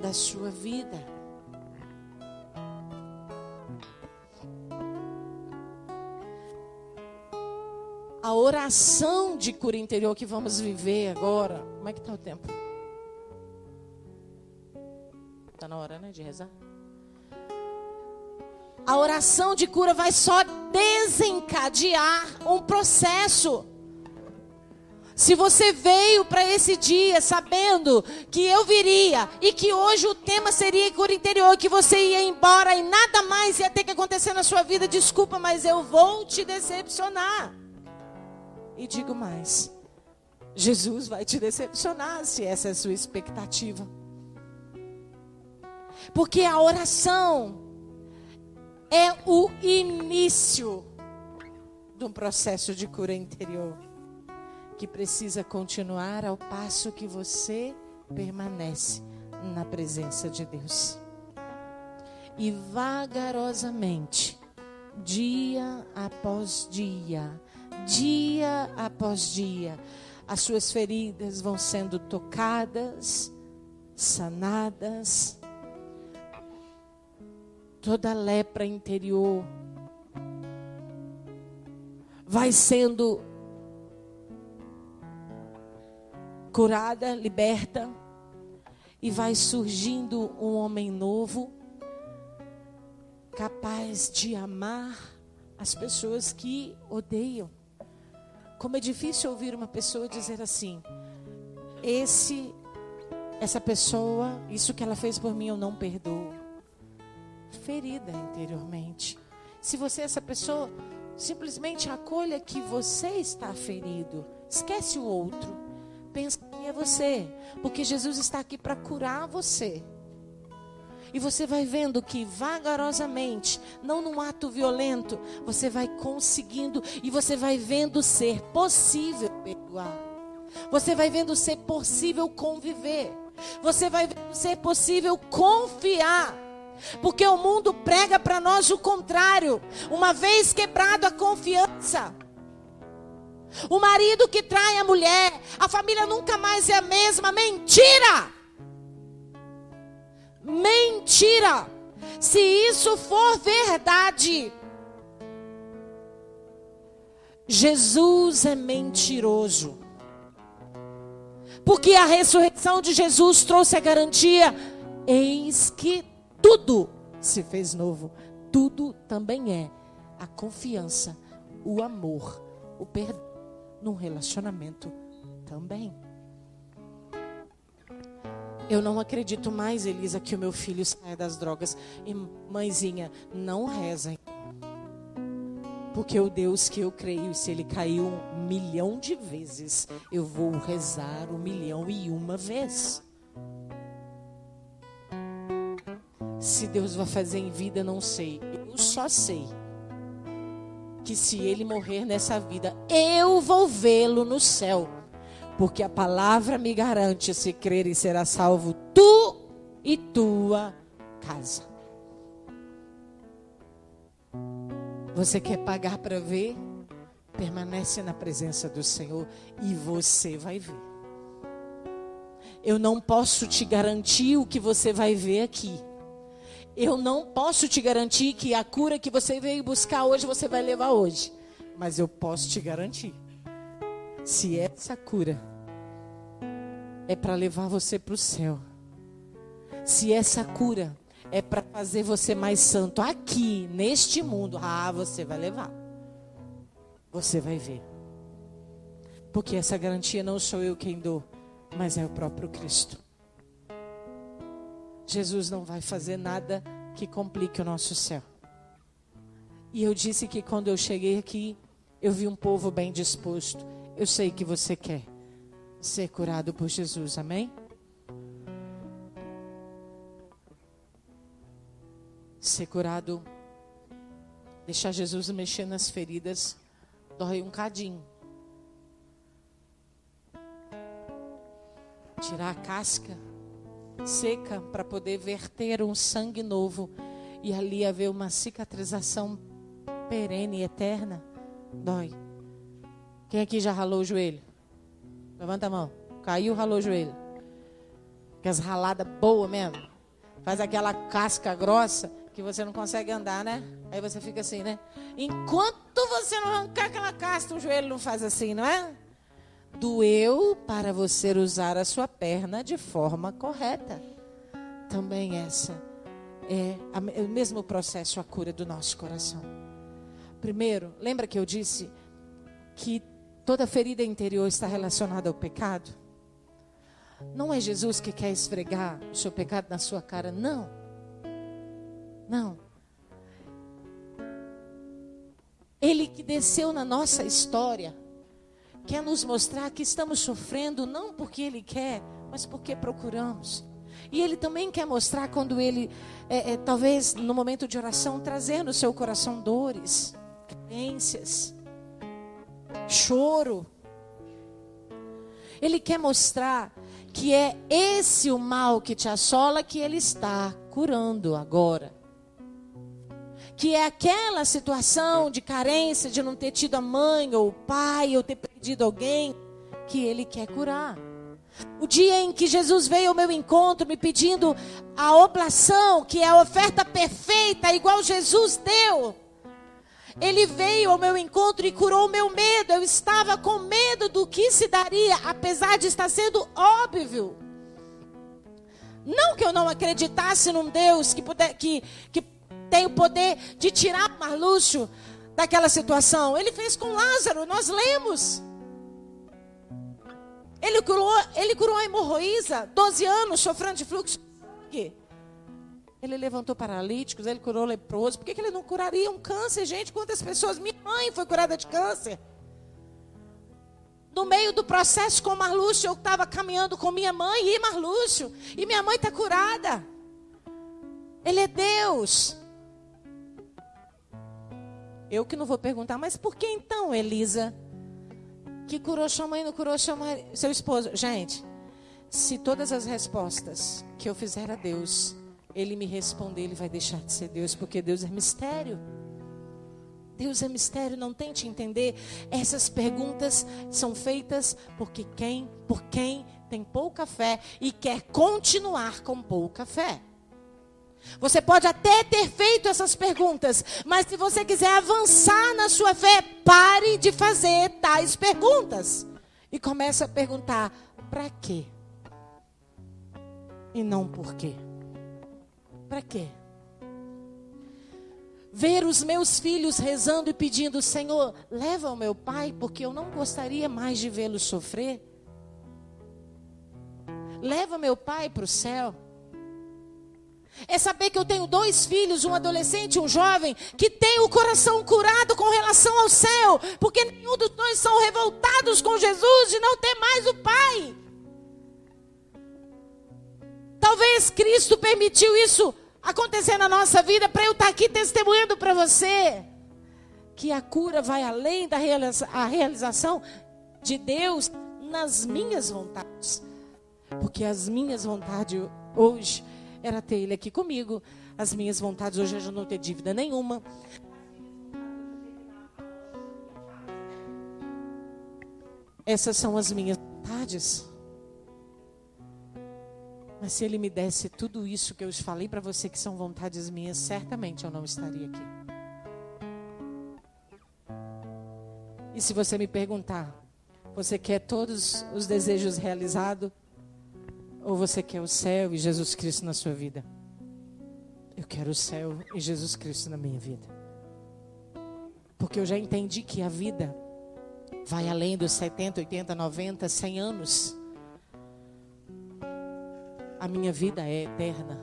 C: da sua vida. A oração de cura interior que vamos viver agora. Como é que está o tempo? Está na hora, né, de rezar? A oração de cura vai só desencadear um processo. Se você veio para esse dia sabendo que eu viria e que hoje o tema seria cura interior, que você ia embora e nada mais ia ter que acontecer na sua vida, desculpa, mas eu vou te decepcionar. E digo mais: Jesus vai te decepcionar se essa é a sua expectativa. Porque a oração é o início de um processo de cura interior que precisa continuar ao passo que você permanece na presença de Deus. E vagarosamente, dia após dia, dia após dia, as suas feridas vão sendo tocadas, sanadas, toda lepra interior vai sendo curada, liberta, e vai surgindo um homem novo, capaz de amar as pessoas que odeiam. Como é difícil ouvir uma pessoa dizer assim: esse, essa pessoa, isso que ela fez por mim, eu não perdoo ferida interiormente. Se você é essa pessoa, simplesmente acolha que você está ferido. Esquece o outro. Pensa que é você, porque Jesus está aqui para curar você. E você vai vendo que vagarosamente, não num ato violento, você vai conseguindo e você vai vendo ser possível perdoar. Você vai vendo ser possível conviver. Você vai vendo ser possível confiar Porque o mundo prega para nós o contrário. Uma vez quebrado a confiança, o marido que trai a mulher, a família nunca mais é a mesma. Mentira! Mentira! Se isso for verdade, Jesus é mentiroso. Porque a ressurreição de Jesus trouxe a garantia: eis que tudo se fez novo. Tudo também é a confiança, o amor, o perdão num relacionamento também. Eu não acredito mais, Elisa, que o meu filho saia das drogas. E mãezinha, não rezem. Porque o Deus que eu creio, se ele caiu um milhão de vezes, eu vou rezar um milhão e uma vez. Se Deus vai fazer em vida, não sei. Eu só sei que se ele morrer nessa vida, eu vou vê-lo no céu. Porque a palavra me garante: se crer e será salvo tu e tua casa. Você quer pagar para ver? Permanece na presença do Senhor e você vai ver. Eu não posso te garantir o que você vai ver aqui. Eu não posso te garantir que a cura que você veio buscar hoje você vai levar hoje. Mas eu posso te garantir. Se essa cura é para levar você para o céu. Se essa cura é para fazer você mais santo aqui, neste mundo, ah, você vai levar. Você vai ver. Porque essa garantia não sou eu quem dou, mas é o próprio Cristo. Jesus não vai fazer nada que complique o nosso céu. E eu disse que quando eu cheguei aqui, eu vi um povo bem disposto. Eu sei que você quer ser curado por Jesus, amém? Ser curado, deixar Jesus mexer nas feridas, dói um cadinho. Tirar a casca seca para poder verter um sangue novo e ali haver uma cicatrização perene e eterna, dói. Quem aqui já ralou o joelho? Levanta a mão. Caiu, ralou o joelho. Aquelas raladas boas mesmo. Faz aquela casca grossa que você não consegue andar, né? Aí você fica assim, né? Enquanto você não arrancar aquela casca, o joelho não faz assim, não é? doeu para você usar a sua perna de forma correta. Também essa é o mesmo processo a cura do nosso coração. Primeiro, lembra que eu disse que toda ferida interior está relacionada ao pecado? Não é Jesus que quer esfregar o seu pecado na sua cara, não. Não. Ele que desceu na nossa história quer nos mostrar que estamos sofrendo não porque Ele quer, mas porque procuramos. E Ele também quer mostrar quando Ele, é, é, talvez no momento de oração, trazer no seu coração dores, carências, choro. Ele quer mostrar que é esse o mal que te assola que Ele está curando agora que é aquela situação de carência, de não ter tido a mãe ou o pai, ou ter perdido alguém, que ele quer curar. O dia em que Jesus veio ao meu encontro me pedindo a oblação, que é a oferta perfeita, igual Jesus deu. Ele veio ao meu encontro e curou o meu medo. Eu estava com medo do que se daria, apesar de estar sendo óbvio. Não que eu não acreditasse num Deus que, puder, que, que tem o poder de tirar Marlúcio daquela situação. Ele fez com Lázaro, nós lemos. Ele curou, ele curou a hemorroísa, 12 anos sofrendo de fluxo de sangue. Ele levantou paralíticos, ele curou leproso. Por que, que ele não curaria um câncer, gente? Quantas pessoas? Minha mãe foi curada de câncer. No meio do processo com Marlúcio, eu estava caminhando com minha mãe e Marlúcio. E minha mãe está curada. Ele é Deus. Eu que não vou perguntar, mas por que então, Elisa, que curou sua mãe, não curou seu, marido, seu esposo? Gente, se todas as respostas que eu fizer a Deus ele me responder, ele vai deixar de ser Deus, porque Deus é mistério. Deus é mistério, não tente entender. Essas perguntas são feitas porque quem, por quem tem pouca fé e quer continuar com pouca fé. Você pode até ter feito essas perguntas, mas se você quiser avançar na sua fé, pare de fazer tais perguntas e comece a perguntar: para quê? E não por quê. Para quê? Ver os meus filhos rezando e pedindo: Senhor, leva o meu pai, porque eu não gostaria mais de vê-lo sofrer. Leva meu pai para o céu. É saber que eu tenho dois filhos, um adolescente e um jovem, que tem o coração curado com relação ao céu, porque nenhum dos dois são revoltados com Jesus de não ter mais o Pai. Talvez Cristo permitiu isso acontecer na nossa vida para eu estar aqui testemunhando para você que a cura vai além da realiza realização de Deus nas minhas vontades. Porque as minhas vontades hoje era ter ele aqui comigo. As minhas vontades hoje é não ter dívida nenhuma. Essas são as minhas vontades. Mas se ele me desse tudo isso que eu falei para você que são vontades minhas, certamente eu não estaria aqui. E se você me perguntar, você quer todos os desejos realizados? Ou você quer o céu e Jesus Cristo na sua vida? Eu quero o céu e Jesus Cristo na minha vida. Porque eu já entendi que a vida vai além dos 70, 80, 90, 100 anos. A minha vida é eterna.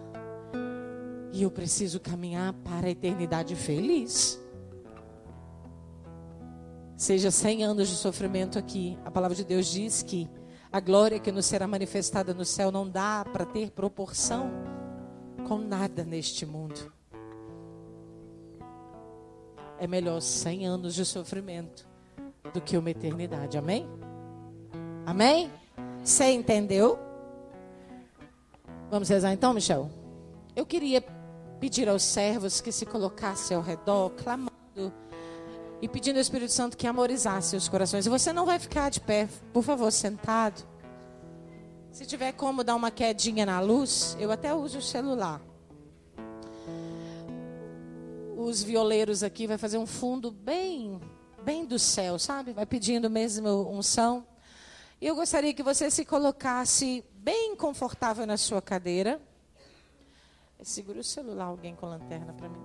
C: E eu preciso caminhar para a eternidade feliz. Seja 100 anos de sofrimento aqui. A palavra de Deus diz que a glória que nos será manifestada no céu não dá para ter proporção com nada neste mundo. É melhor 100 anos de sofrimento do que uma eternidade. Amém? Amém? Você entendeu? Vamos rezar então, Michel? Eu queria pedir aos servos que se colocassem ao redor, clamando e pedindo ao Espírito Santo que amorizasse os corações. E você não vai ficar de pé, por favor, sentado. Se tiver como dar uma quedinha na luz, eu até uso o celular. Os violeiros aqui vai fazer um fundo bem, bem do céu, sabe? Vai pedindo mesmo unção. Eu gostaria que você se colocasse bem confortável na sua cadeira. Segura o celular, alguém com lanterna para mim.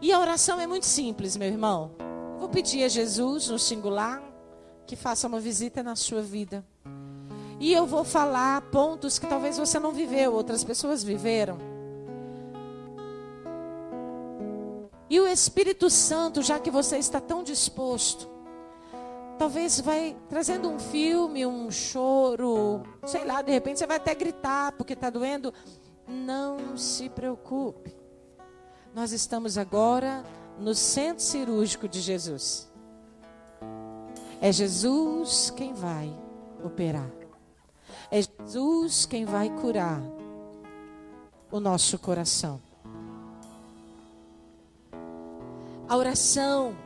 C: E a oração é muito simples, meu irmão. Vou pedir a Jesus, no singular, que faça uma visita na sua vida. E eu vou falar pontos que talvez você não viveu, outras pessoas viveram. E o Espírito Santo, já que você está tão disposto, talvez vai trazendo um filme, um choro, sei lá, de repente você vai até gritar porque está doendo. Não se preocupe. Nós estamos agora no centro cirúrgico de Jesus. É Jesus quem vai operar. É Jesus quem vai curar o nosso coração. A oração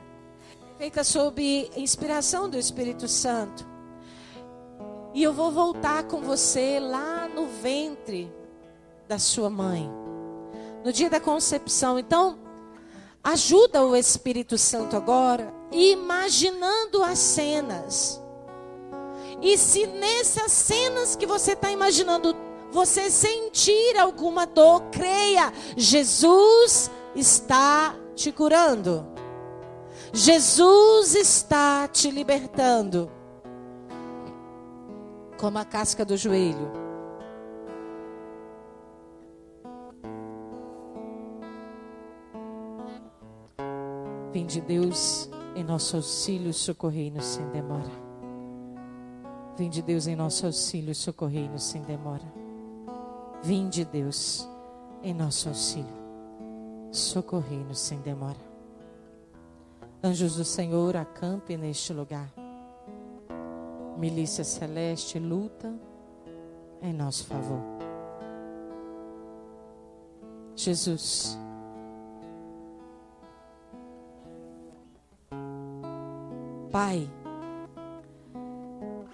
C: feita sob inspiração do Espírito Santo. E eu vou voltar com você lá no ventre da sua mãe, no dia da concepção. Então, ajuda o Espírito Santo agora, imaginando as cenas. E se nessas cenas que você está imaginando, você sentir alguma dor, creia, Jesus está te curando. Jesus está te libertando. Como a casca do joelho. Vinde Deus em nosso auxílio, socorrei-nos sem demora. Vinde Deus em nosso auxílio, socorrei-nos sem demora. Vinde Deus em nosso auxílio, socorrei-nos sem demora. Anjos do Senhor, acampe neste lugar. Milícia celeste luta em nosso favor. Jesus. Pai,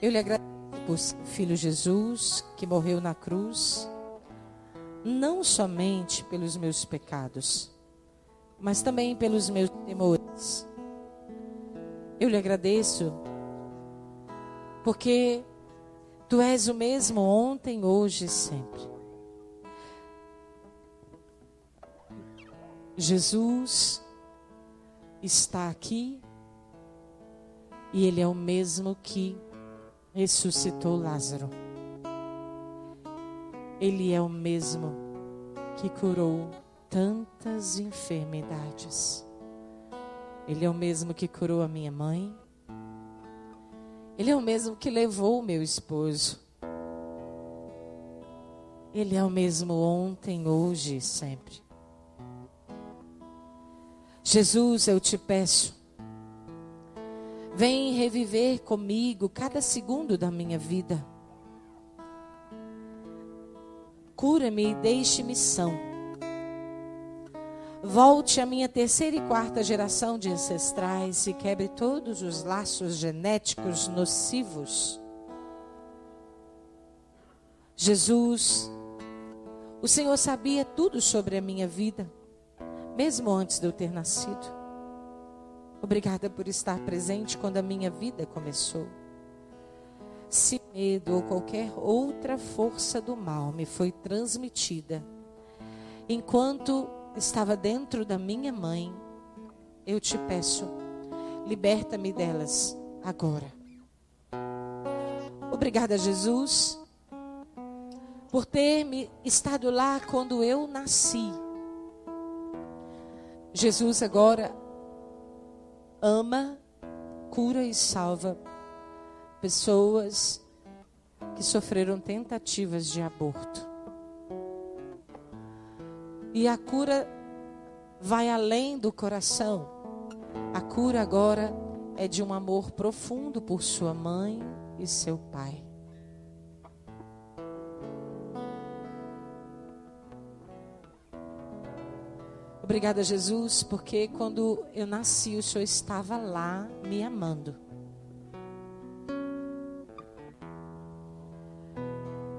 C: eu lhe agradeço por filho Jesus, que morreu na cruz, não somente pelos meus pecados, mas também pelos meus temores. Eu lhe agradeço porque tu és o mesmo ontem, hoje e sempre. Jesus está aqui e ele é o mesmo que ressuscitou Lázaro. Ele é o mesmo que curou tantas enfermidades. Ele é o mesmo que curou a minha mãe. Ele é o mesmo que levou o meu esposo. Ele é o mesmo ontem, hoje e sempre. Jesus, eu te peço, vem reviver comigo cada segundo da minha vida. Cura-me e deixe-me são. Volte a minha terceira e quarta geração de ancestrais e quebre todos os laços genéticos nocivos. Jesus, o Senhor sabia tudo sobre a minha vida mesmo antes de eu ter nascido. Obrigada por estar presente quando a minha vida começou. Se medo ou qualquer outra força do mal me foi transmitida, enquanto estava dentro da minha mãe, eu te peço, liberta-me delas agora. Obrigada, Jesus, por ter me estado lá quando eu nasci Jesus agora ama, cura e salva pessoas que sofreram tentativas de aborto. E a cura vai além do coração. A cura agora é de um amor profundo por sua mãe e seu pai. Obrigada, Jesus, porque quando eu nasci, o Senhor estava lá me amando.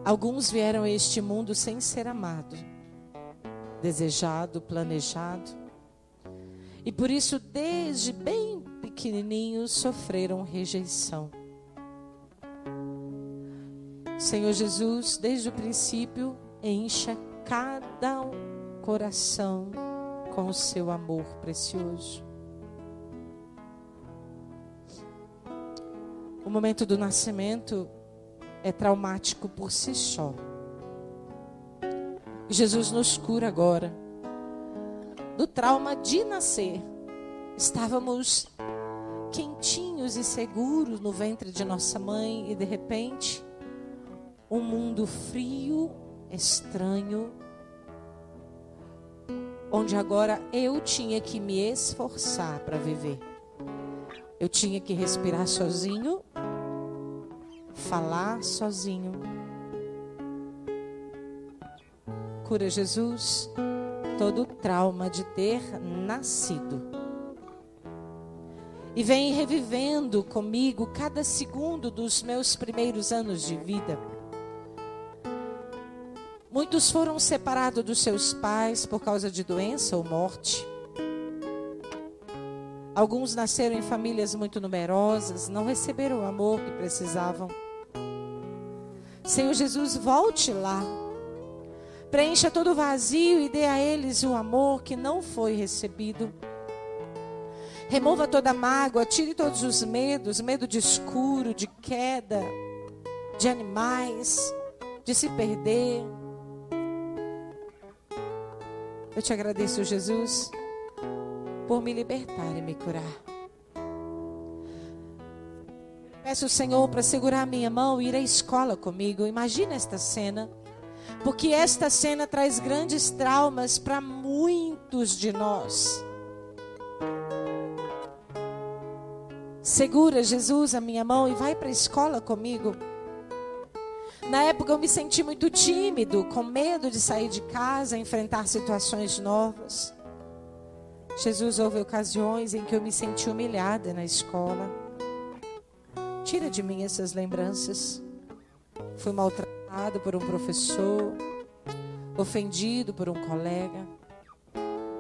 C: Alguns vieram a este mundo sem ser amado, desejado, planejado. E por isso, desde bem pequenininhos, sofreram rejeição. Senhor Jesus, desde o princípio, encha cada coração com o seu amor precioso. O momento do nascimento é traumático por si só. Jesus nos cura agora do trauma de nascer. Estávamos quentinhos e seguros no ventre de nossa mãe e de repente um mundo frio, estranho, onde agora eu tinha que me esforçar para viver. Eu tinha que respirar sozinho, falar sozinho. Cura Jesus todo o trauma de ter nascido. E vem revivendo comigo cada segundo dos meus primeiros anos de vida Muitos foram separados dos seus pais por causa de doença ou morte. Alguns nasceram em famílias muito numerosas, não receberam o amor que precisavam. Senhor Jesus, volte lá. Preencha todo o vazio e dê a eles o amor que não foi recebido. Remova toda a mágoa, tire todos os medos, medo de escuro, de queda, de animais, de se perder eu te agradeço, Jesus, por me libertar e me curar. Peço ao Senhor para segurar a minha mão e ir à escola comigo. Imagina esta cena. Porque esta cena traz grandes traumas para muitos de nós. Segura, Jesus, a minha mão e vai para a escola comigo. Na época eu me senti muito tímido, com medo de sair de casa, enfrentar situações novas. Jesus, houve ocasiões em que eu me senti humilhada na escola. Tira de mim essas lembranças. Fui maltratado por um professor, ofendido por um colega.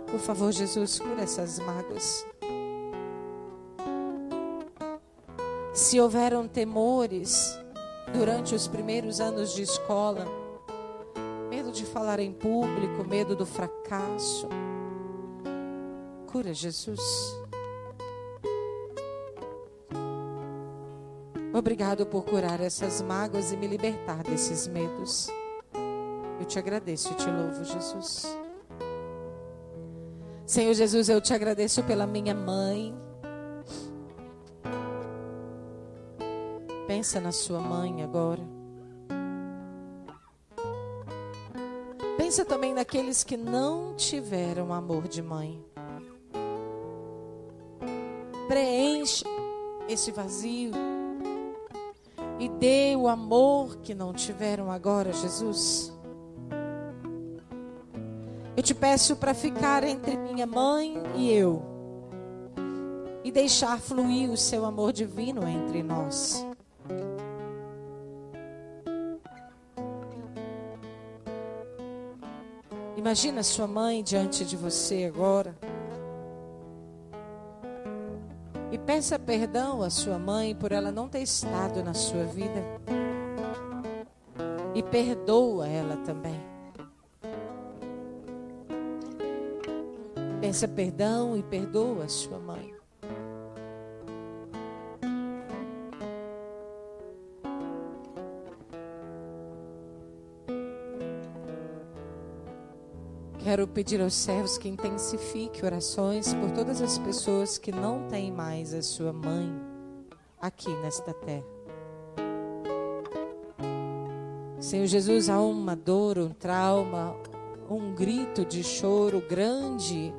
C: Por favor, Jesus, cura essas mágoas. Se houveram temores durante os primeiros anos de escola, medo de falar em público, medo do fracasso, cura, Jesus. Obrigado por curar essas mágoas e me libertar desses medos. Eu te agradeço e te louvo, Jesus. Senhor Jesus, eu te agradeço pela minha mãe. Pensa na sua mãe agora. Pensa também naqueles que não tiveram amor de mãe. Preenche esse vazio e dê o amor que não tiveram agora, Jesus. Eu te peço para ficar entre minha mãe e eu e deixar fluir o seu amor divino entre nós. Imagina sua mãe diante de você agora. E peça perdão à sua mãe por ela não ter estado na sua vida. E perdoa ela também. Peça perdão e perdoa a sua mãe. Quero pedir aos servos que intensifique orações por todas as pessoas que não têm mais a sua mãe aqui nesta terra. Senhor Jesus, há uma dor, um trauma, um grito de choro grande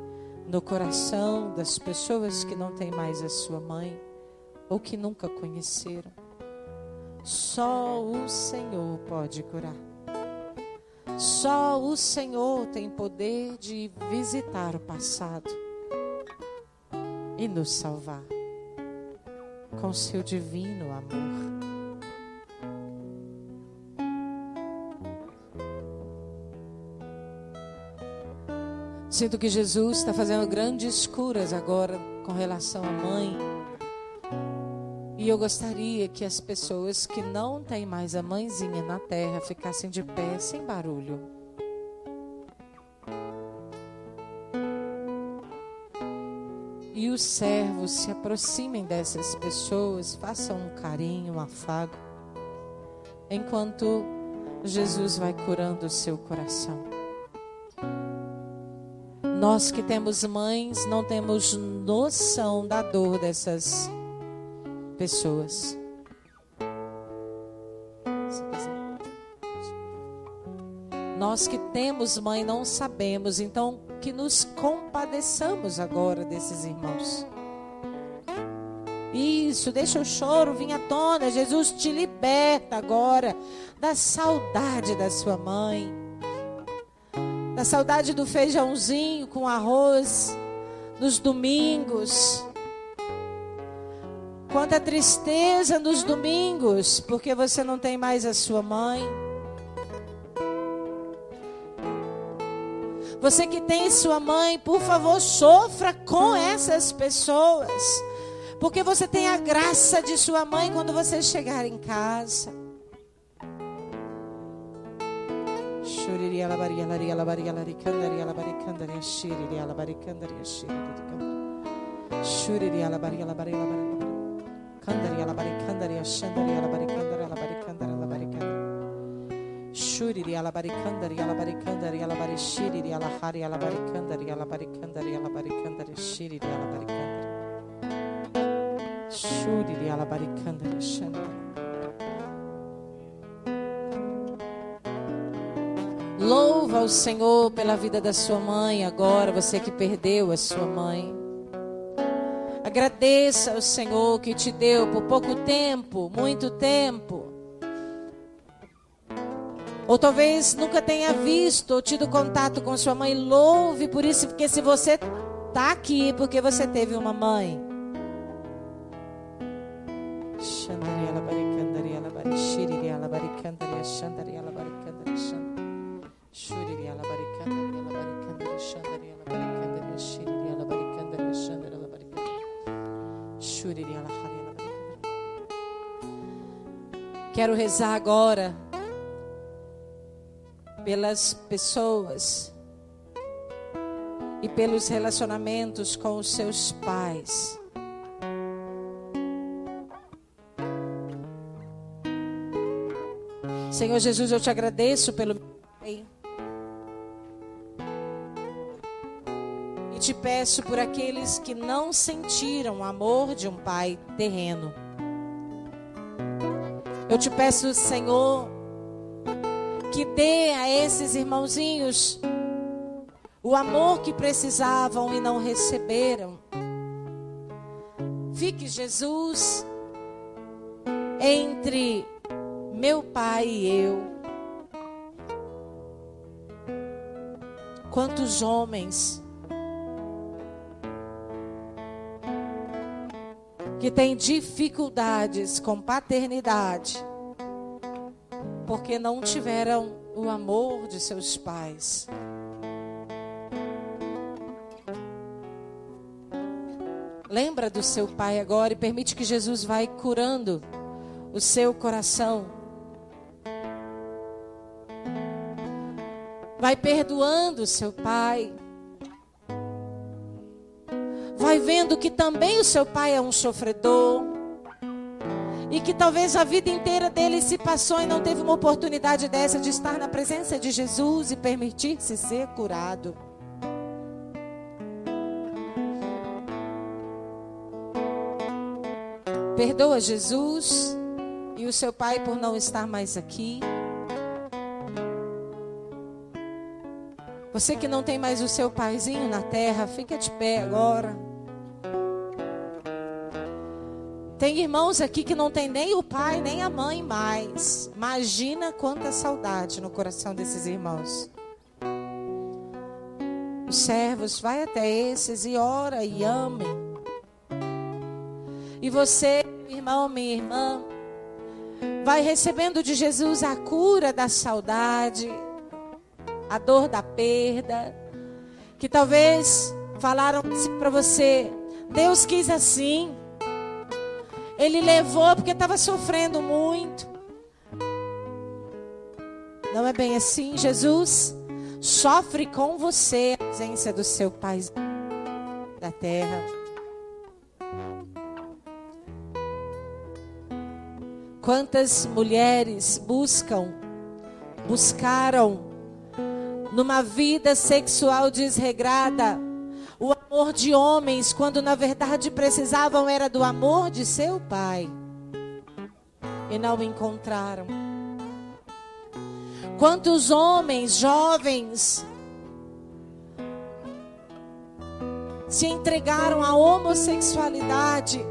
C: no coração das pessoas que não têm mais a sua mãe ou que nunca conheceram. Só o Senhor pode curar. Só o Senhor tem poder de visitar o passado e nos salvar com seu divino amor. Sinto que Jesus está fazendo grandes curas agora com relação à mãe. E eu gostaria que as pessoas que não têm mais a mãezinha na terra ficassem de pé, sem barulho. E os servos se aproximem dessas pessoas, façam um carinho, um afago, enquanto Jesus vai curando o seu coração. Nós que temos mães não temos noção da dor dessas pessoas. Nós que temos mãe não sabemos, então que nos compadeçamos agora desses irmãos. Isso, deixa o choro vir à tona. Jesus te liberta agora da saudade da sua mãe, da saudade do feijãozinho com arroz nos domingos. Quanta tristeza nos domingos, porque você não tem mais a sua mãe. Você que tem sua mãe, por favor, sofra com essas pessoas. Porque você tem a graça de sua mãe quando você chegar em casa. Shuriria Shuriria labaria labaria labaria Kandaria labaricandaria shandaria labaricandaria labaricandaria labaricandaria Shuriri alabaricandari alabaricandari shiri alabaricandari Shuriri alabaricandari shandari Louva o Senhor pela vida da sua mãe agora, você que perdeu a sua mãe. Agradeça ao Senhor que te deu por pouco tempo, muito tempo, Ou talvez nunca tenha visto ou tido contato com sua mãe. Louve por isso, porque se você está aqui, porque você teve uma mãe. Xandariela baricandariela barixiriela baricandariela xandariela Quero rezar agora pelas pessoas e pelos relacionamentos com os seus pais. Senhor Jesus, eu te agradeço pelo meu pai. E te peço por aqueles que não sentiram o amor de um pai terreno. Eu te peço, Senhor, que dê a esses irmãozinhos o amor que precisavam e não receberam. Fique Jesus entre meu pai e eu. Quantos homens que têm dificuldades com paternidade porque não tiveram o amor de seus pais. Lembra do seu pai agora e permite que Jesus vai curando o seu coração. Vai perdoando o seu pai. Vai vendo que também o seu pai é um sofredor. E que talvez a vida inteira dele se passou e não teve uma oportunidade dessa de estar na presença de Jesus e permitir-se ser curado. Perdoa Jesus e o seu pai por não estar mais aqui. Você que não tem mais o seu paizinho na terra, fica de pé agora. Tem irmãos aqui que não tem nem o pai nem a mãe mais. Imagina quanta saudade no coração desses irmãos. Os servos, vai até esses e ora e amem. E você, irmão, minha irmã, vai recebendo de Jesus a cura da saudade, a dor da perda, que talvez falaram assim para você, Deus quis assim. Ele levou porque estava sofrendo muito. Não é bem assim, Jesus sofre com você a ausência do seu Pai da terra. Quantas mulheres buscam, buscaram numa vida sexual desregrada o amor de homens, quando na verdade precisavam era do amor de seu pai e não encontraram. Quantos homens jovens se entregaram à homossexualidade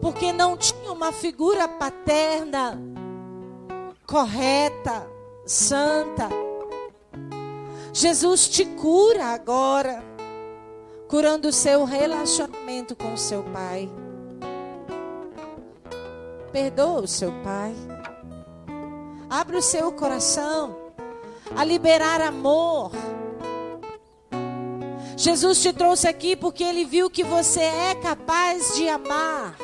C: porque não tinha uma figura paterna correta, santa. Jesus te cura agora, curando o seu relacionamento com o seu pai. Perdoa o seu pai. Abre o seu coração a liberar amor. Jesus te trouxe aqui porque ele viu que você é capaz de amar.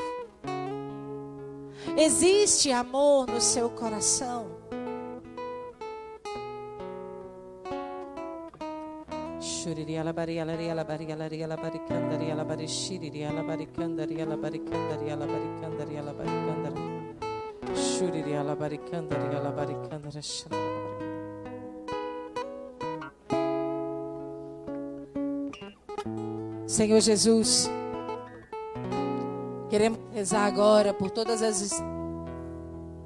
C: Existe amor no seu coração. Shuririala bariala riala bariala riala baricanda riala barishiri riala baricanda riala baricanda riala baricanda riala baricanda Shuririala baricanda riala baricanda Senhor Jesus, Queremos rezar agora por todas as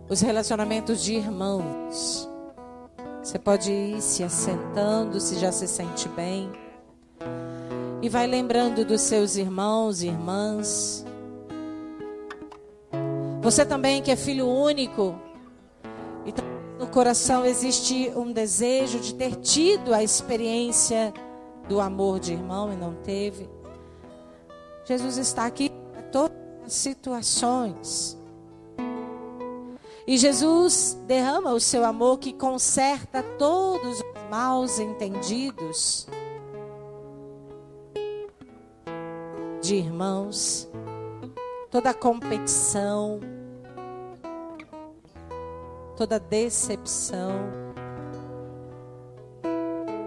C: os relacionamentos de irmãos. Você pode ir se assentando, se já se sente bem. E vai lembrando dos seus irmãos e irmãs. Você também que é filho único e no coração existe um desejo de ter tido a experiência do amor de irmão e não teve. Jesus está aqui para todas as situações. E Jesus derrama o seu amor que conserta todos os maus entendidos de irmãos, toda competição, toda decepção,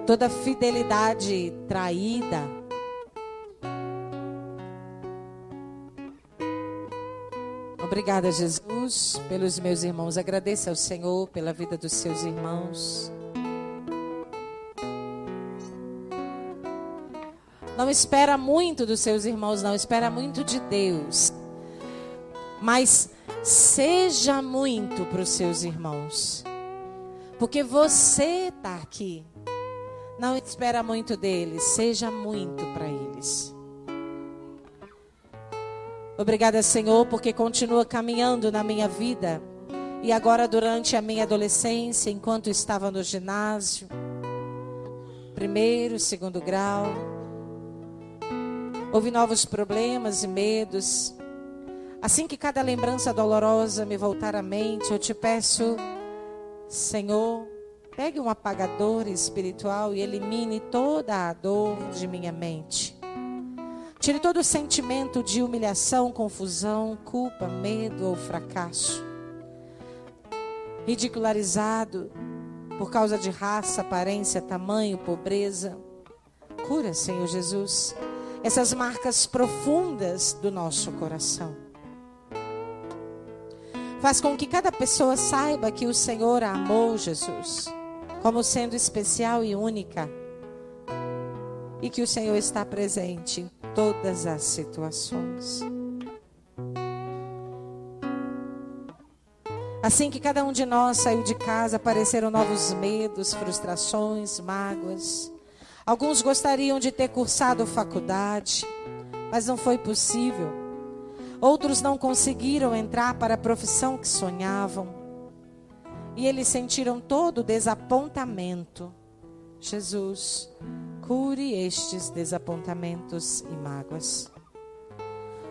C: toda fidelidade traída. Obrigada, Jesus, pelos meus irmãos. Agradeça ao Senhor pela vida dos seus irmãos. Não espera muito dos seus irmãos, não. Espera muito de Deus. Mas seja muito para os seus irmãos. Porque você está aqui. Não espera muito deles. Seja muito para eles. Obrigada, Senhor, porque continua caminhando na minha vida. E agora, durante a minha adolescência, enquanto estava no ginásio, primeiro, segundo grau, houve novos problemas e medos. Assim que cada lembrança dolorosa me voltar à mente, eu te peço, Senhor, pegue um apagador espiritual e elimine toda a dor de minha mente. Tire todo o sentimento de humilhação, confusão, culpa, medo ou fracasso. Ridicularizado por causa de raça, aparência, tamanho, pobreza. Cura, Senhor Jesus, essas marcas profundas do nosso coração. Faz com que cada pessoa saiba que o Senhor amou, Jesus, como sendo especial e única. E que o Senhor está presente todas as situações. Assim que cada um de nós saiu de casa, apareceram novos medos, frustrações, mágoas. Alguns gostariam de ter cursado faculdade, mas não foi possível. Outros não conseguiram entrar para a profissão que sonhavam. E eles sentiram todo o desapontamento. Jesus, cure estes desapontamentos e mágoas.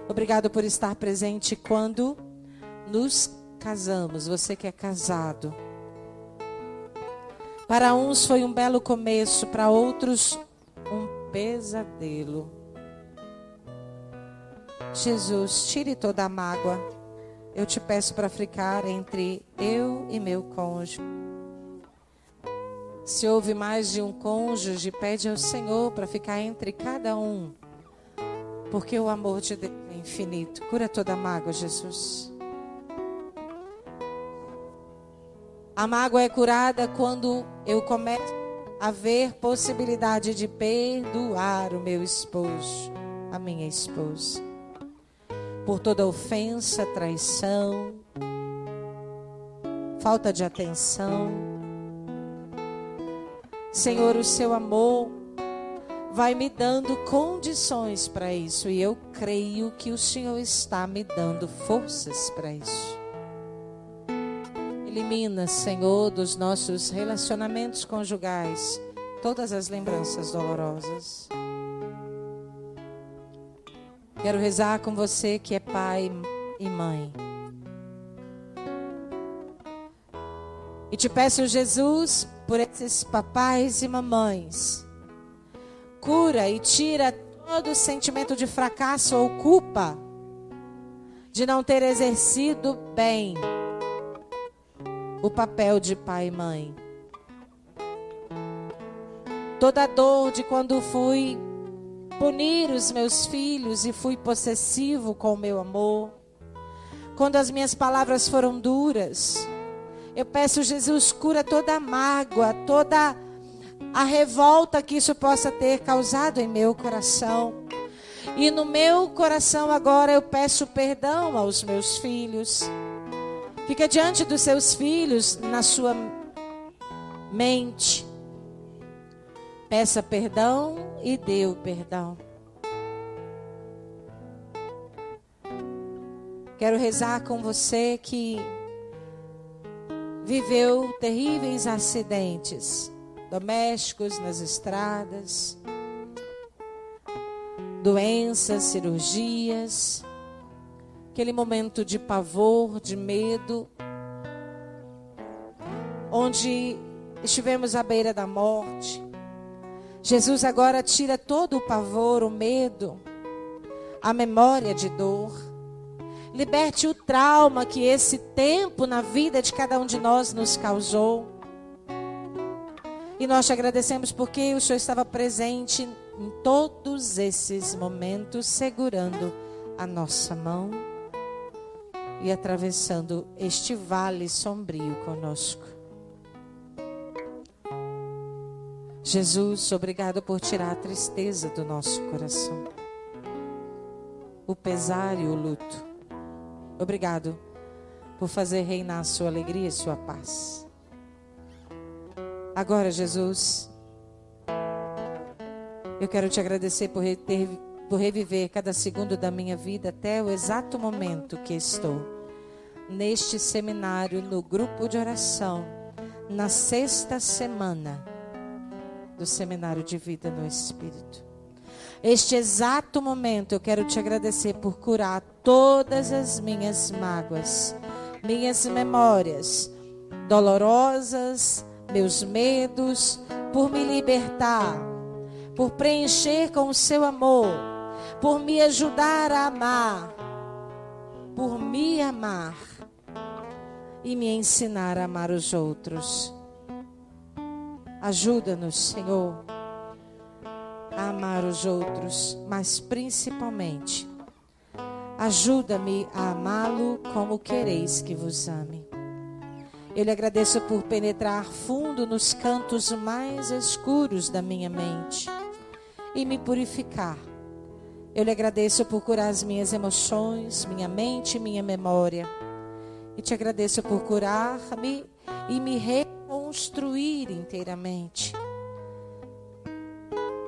C: Obrigado por estar presente quando nos casamos. Você que é casado. Para uns foi um belo começo, para outros um pesadelo. Jesus, tire toda a mágoa. Eu te peço para ficar entre eu e meu cônjuge. Se houve mais de um cônjuge, pede ao Senhor para ficar entre cada um. Porque o amor de Deus é infinito. Cura toda mágoa, Jesus. A mágoa é curada quando eu começo a ver possibilidade de perdoar o meu esposo, a minha esposa. Por toda ofensa, traição, falta de atenção Senhor, o seu amor vai me dando condições para isso e eu creio que o Senhor está me dando forças para isso. Elimina, Senhor, dos nossos relacionamentos conjugais todas as lembranças dolorosas. Quero rezar com você que é pai e mãe. E te peço, Jesus, por esses papais e mamães. Cura e tira todo sentimento de fracasso ou culpa de não ter exercido bem o papel de pai e mãe. Toda a dor de quando fui punir os meus filhos e fui possessivo com o meu amor. Quando as minhas palavras foram duras eu peço, Jesus, cura toda a mágoa, toda a revolta que isso possa ter causado em meu coração. E no meu coração agora eu peço perdão aos meus filhos. Fica diante dos seus filhos, na sua mente. Peça perdão e dê o perdão. Quero rezar com você que viveu terríveis acidentes domésticos nas estradas, doenças, cirurgias, aquele momento de pavor, de medo, onde estivemos à beira da morte. Jesus agora tira todo o pavor, o medo, a memória de dor. Liberte o trauma que esse tempo na vida de cada um de nós nos causou. E nós te agradecemos porque o Senhor estava presente em todos esses momentos, segurando a nossa mão e atravessando este vale sombrio conosco. Jesus, obrigado por tirar a tristeza do nosso coração, o pesar e o luto. Obrigado por fazer reinar a sua alegria e sua paz. Agora, Jesus, eu quero te agradecer por, ter, por reviver cada segundo da minha vida até o exato momento que estou neste seminário, no grupo de oração, na sexta semana do seminário de vida no Espírito. Este exato momento eu quero te agradecer por curar todas as minhas mágoas, minhas memórias dolorosas, meus medos, por me libertar, por preencher com o seu amor, por me ajudar a amar, por me amar e me ensinar a amar os outros. Ajuda-nos, Senhor, a amar os outros, mas principalmente, ajuda-me a amá-lo como quereis que vos ame. Eu lhe agradeço por penetrar fundo nos cantos mais escuros da minha mente e me purificar. Eu lhe agradeço por curar as minhas emoções, minha mente e minha memória. E te agradeço por curar-me e me reconstruir inteiramente.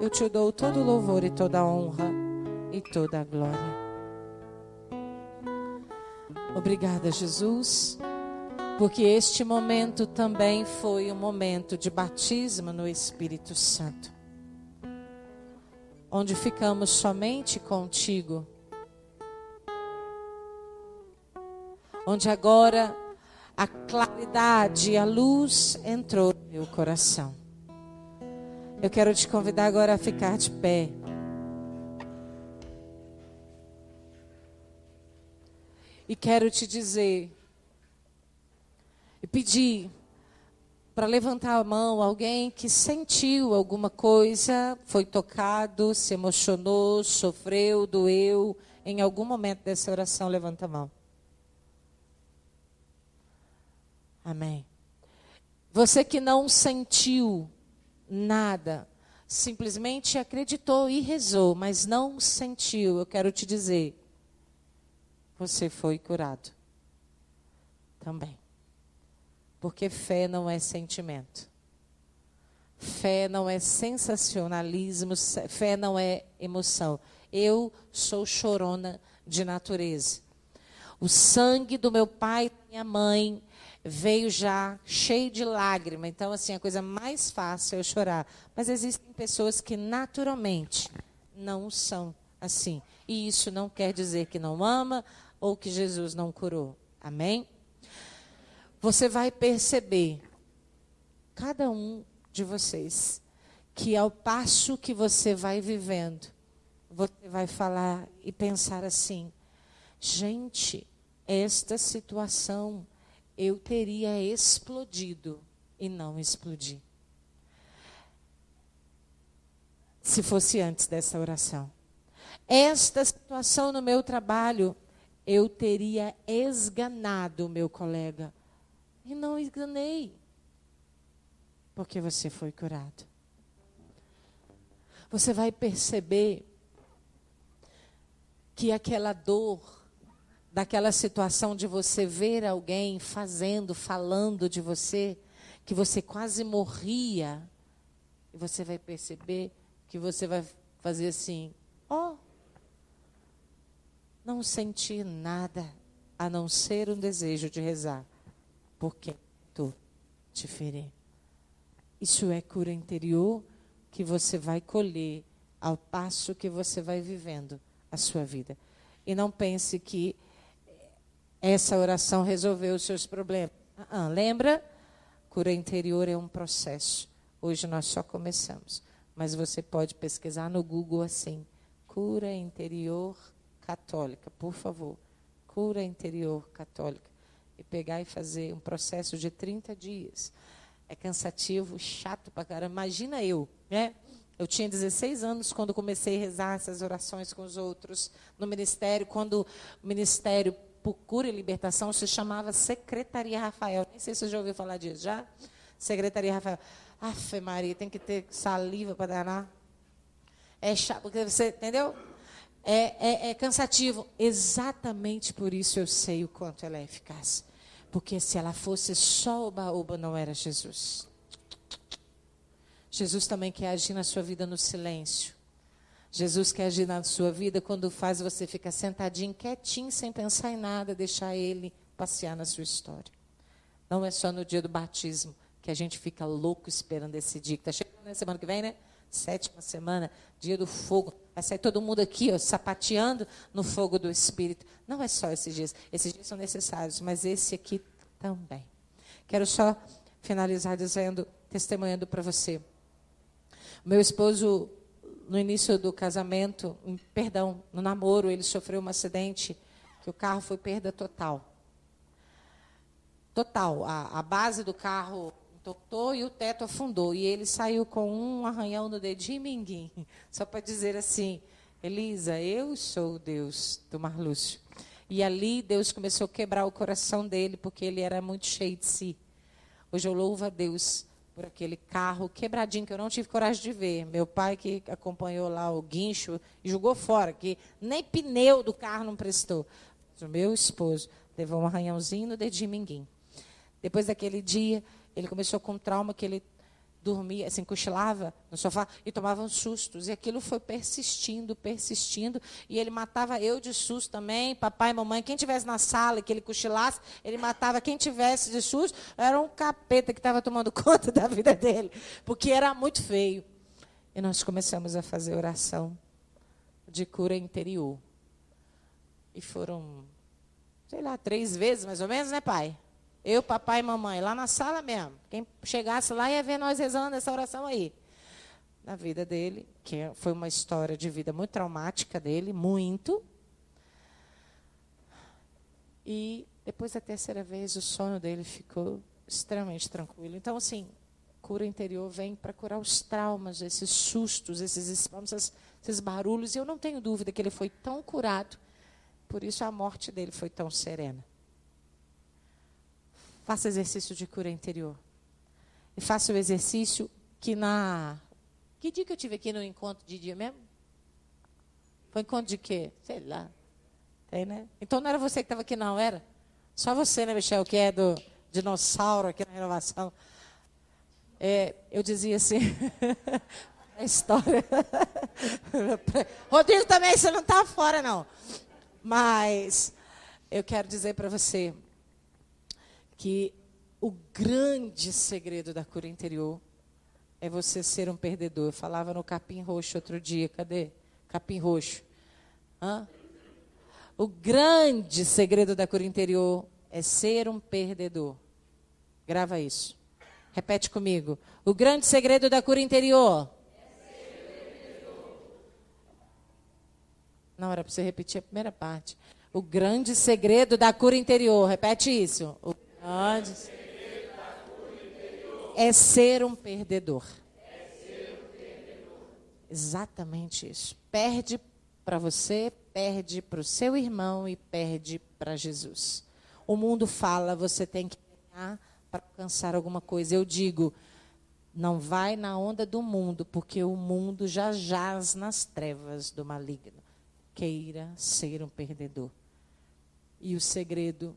C: Eu te dou todo o louvor e toda a honra e toda a glória. Obrigada, Jesus porque este momento também foi um momento de batismo no Espírito Santo, onde ficamos somente contigo, onde agora a claridade, a luz entrou no meu coração. Eu quero te convidar agora a ficar de pé. E quero te dizer e pedir para levantar a mão alguém que sentiu alguma coisa, foi tocado, se emocionou, sofreu, doeu em algum momento dessa oração, levanta a mão. Amém. Você que não sentiu nada, simplesmente acreditou e rezou, mas não sentiu, eu quero te dizer, você foi curado. Também. Porque fé não é sentimento. Fé não é sensacionalismo, fé não é emoção. Eu sou chorona de natureza. O sangue do meu pai e minha mãe veio já cheio de lágrima. Então, assim, a coisa mais fácil é eu chorar. Mas existem pessoas que naturalmente não são assim. E isso não quer dizer que não ama ou que Jesus não curou. Amém? você vai perceber, cada um de vocês, que ao passo que você vai vivendo, você vai falar e pensar assim: gente, esta situação eu teria explodido e não explodi. Se fosse antes dessa oração. Esta situação no meu trabalho, eu teria esganado o meu colega e não enganei. Porque você foi curado. Você vai perceber que aquela dor, daquela situação de você ver alguém fazendo, falando de você, que você quase morria, e você vai perceber que você vai fazer assim: ó, oh, não senti nada a não ser um desejo de rezar. Por quê? muito diferente. Isso é cura interior que você vai colher ao passo que você vai vivendo a sua vida. E não pense que essa oração resolveu os seus problemas. Ah, lembra? Cura interior é um processo. Hoje nós só começamos. Mas você pode pesquisar no Google assim: cura interior católica, por favor. Cura interior católica. E pegar e fazer um processo de 30 dias. É cansativo, chato pra caramba. Imagina eu, né? Eu tinha 16 anos quando comecei a rezar essas orações com os outros no ministério, quando o ministério por cura e libertação se chamava Secretaria Rafael. Nem sei se você já ouviu falar disso, já? Secretaria Rafael. Afe Maria, tem que ter saliva para danar. É chato, porque você, entendeu? É, é, é cansativo. Exatamente por isso eu sei o quanto ela é eficaz. Porque se ela fosse só oba-oba, não era Jesus. Jesus também quer agir na sua vida no silêncio. Jesus quer agir na sua vida quando faz você ficar sentadinho, quietinho, sem pensar em nada, deixar Ele passear na sua história. Não é só no dia do batismo que a gente fica louco esperando esse dia, está chegando na semana que vem, né? Sétima semana, dia do fogo. Vai sair todo mundo aqui, ó, sapateando no fogo do Espírito. Não é só esses dias. Esses dias são necessários, mas esse aqui também. Quero só finalizar dizendo, testemunhando para você. Meu esposo, no início do casamento, perdão, no namoro, ele sofreu um acidente que o carro foi perda total. Total. A, a base do carro entortou e o teto afundou. E ele saiu com um arranhão no dedinho minguim. Só para dizer assim, Elisa, eu sou o Deus do Marlúcio. E ali Deus começou a quebrar o coração dele, porque ele era muito cheio de si. Hoje eu louvo a Deus por aquele carro quebradinho que eu não tive coragem de ver. Meu pai que acompanhou lá o guincho e jogou fora, que nem pneu do carro não prestou. o meu esposo levou um arranhãozinho no dedinho minguim. Depois daquele dia, ele começou com um trauma que ele dormia, assim, cochilava no sofá e tomava sustos. E aquilo foi persistindo, persistindo. E ele matava eu de susto também, papai, mamãe. Quem tivesse na sala que ele cochilasse, ele matava quem tivesse de susto. Era um capeta que estava tomando conta da vida dele, porque era muito feio. E nós começamos a fazer oração de cura interior. E foram, sei lá, três vezes mais ou menos, né, pai? Eu, papai e mamãe, lá na sala mesmo. Quem chegasse lá ia ver nós rezando essa oração aí. Na vida dele, que foi uma história de vida muito traumática dele, muito. E depois da terceira vez, o sono dele ficou extremamente tranquilo. Então, assim, cura interior vem para curar os traumas, esses sustos, esses espasmos, esses barulhos. E eu não tenho dúvida que ele foi tão curado. Por isso a morte dele foi tão serena. Faça exercício de cura interior. E faça o exercício que na. Que dia que eu tive aqui no encontro de dia mesmo? Foi encontro de quê? Sei lá. Tem, né? Então não era você que estava aqui, não, era? Só você, né, Michel, que é do dinossauro aqui na renovação. É, eu dizia assim. a história. Rodrigo também, você não está fora, não. Mas eu quero dizer para você que o grande segredo da cura interior é você ser um perdedor. Eu falava no capim roxo outro dia, cadê? Capim roxo. Hã? O grande segredo da cura interior é ser um perdedor. Grava isso. Repete comigo. O grande segredo da cura interior. Não, era para você repetir a primeira parte. O grande segredo da cura interior. Repete isso. O Antes. É ser um perdedor. Exatamente isso. Perde para você, perde para o seu irmão e perde para Jesus. O mundo fala, você tem que ganhar para alcançar alguma coisa. Eu digo, não vai na onda do mundo, porque o mundo já jaz nas trevas do maligno. Queira ser um perdedor. E o segredo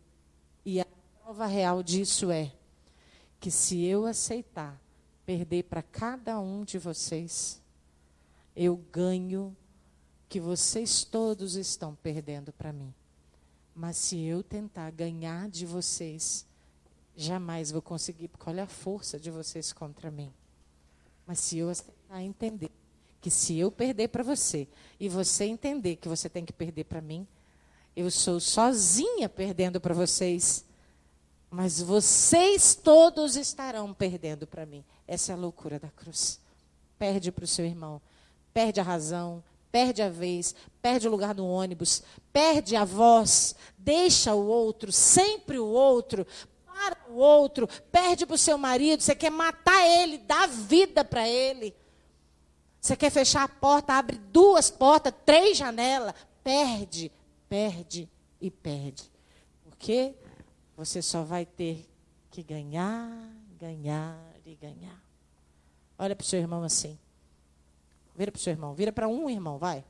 C: e a prova real disso é que se eu aceitar perder para cada um de vocês, eu ganho que vocês todos estão perdendo para mim. Mas se eu tentar ganhar de vocês, jamais vou conseguir, porque olha a força de vocês contra mim. Mas se eu aceitar entender que se eu perder para você e você entender que você tem que perder para mim, eu sou sozinha perdendo para vocês, mas vocês todos estarão perdendo para mim. Essa é a loucura da cruz. Perde para o seu irmão, perde a razão, perde a vez, perde o lugar no ônibus, perde a voz, deixa o outro, sempre o outro, para o outro, perde para o seu marido, você quer matar ele, dá vida para ele. Você quer fechar a porta, abre duas portas, três janelas, perde, perde e perde. Porque você só vai ter que ganhar, ganhar e ganhar. Olha para o seu irmão assim. Vira para o seu irmão. Vira para um irmão, vai.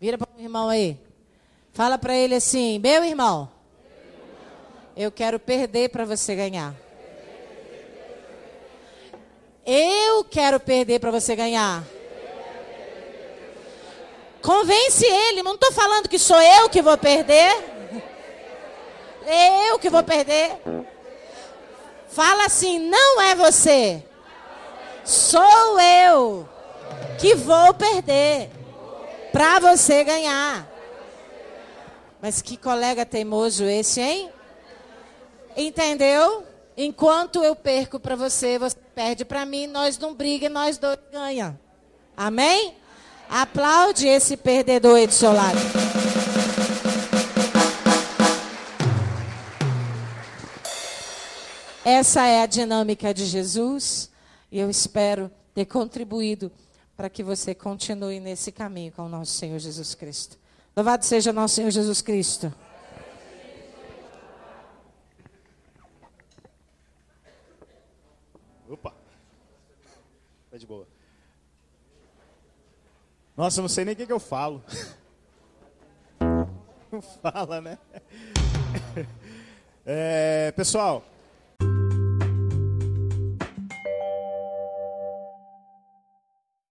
C: Vira para um irmão aí. Fala para ele assim: Meu irmão, eu quero perder para você ganhar. Eu quero perder para você ganhar. Convence ele, não estou falando que sou eu que vou perder. Eu que vou perder. Fala assim: não é você. Sou eu que vou perder para você ganhar. Mas que colega teimoso esse, hein? Entendeu? Enquanto eu perco para você, você perde para mim, nós não briga, nós dois ganha. Amém? Aplaude esse perdedor aí do seu lado. Essa é a dinâmica de Jesus e eu espero ter contribuído para que você continue nesse caminho com o nosso Senhor Jesus Cristo. Louvado seja nosso Senhor Jesus Cristo.
D: Opa. Tá de boa. Nossa, eu não sei nem o que, que eu falo. Não fala, né? É, pessoal,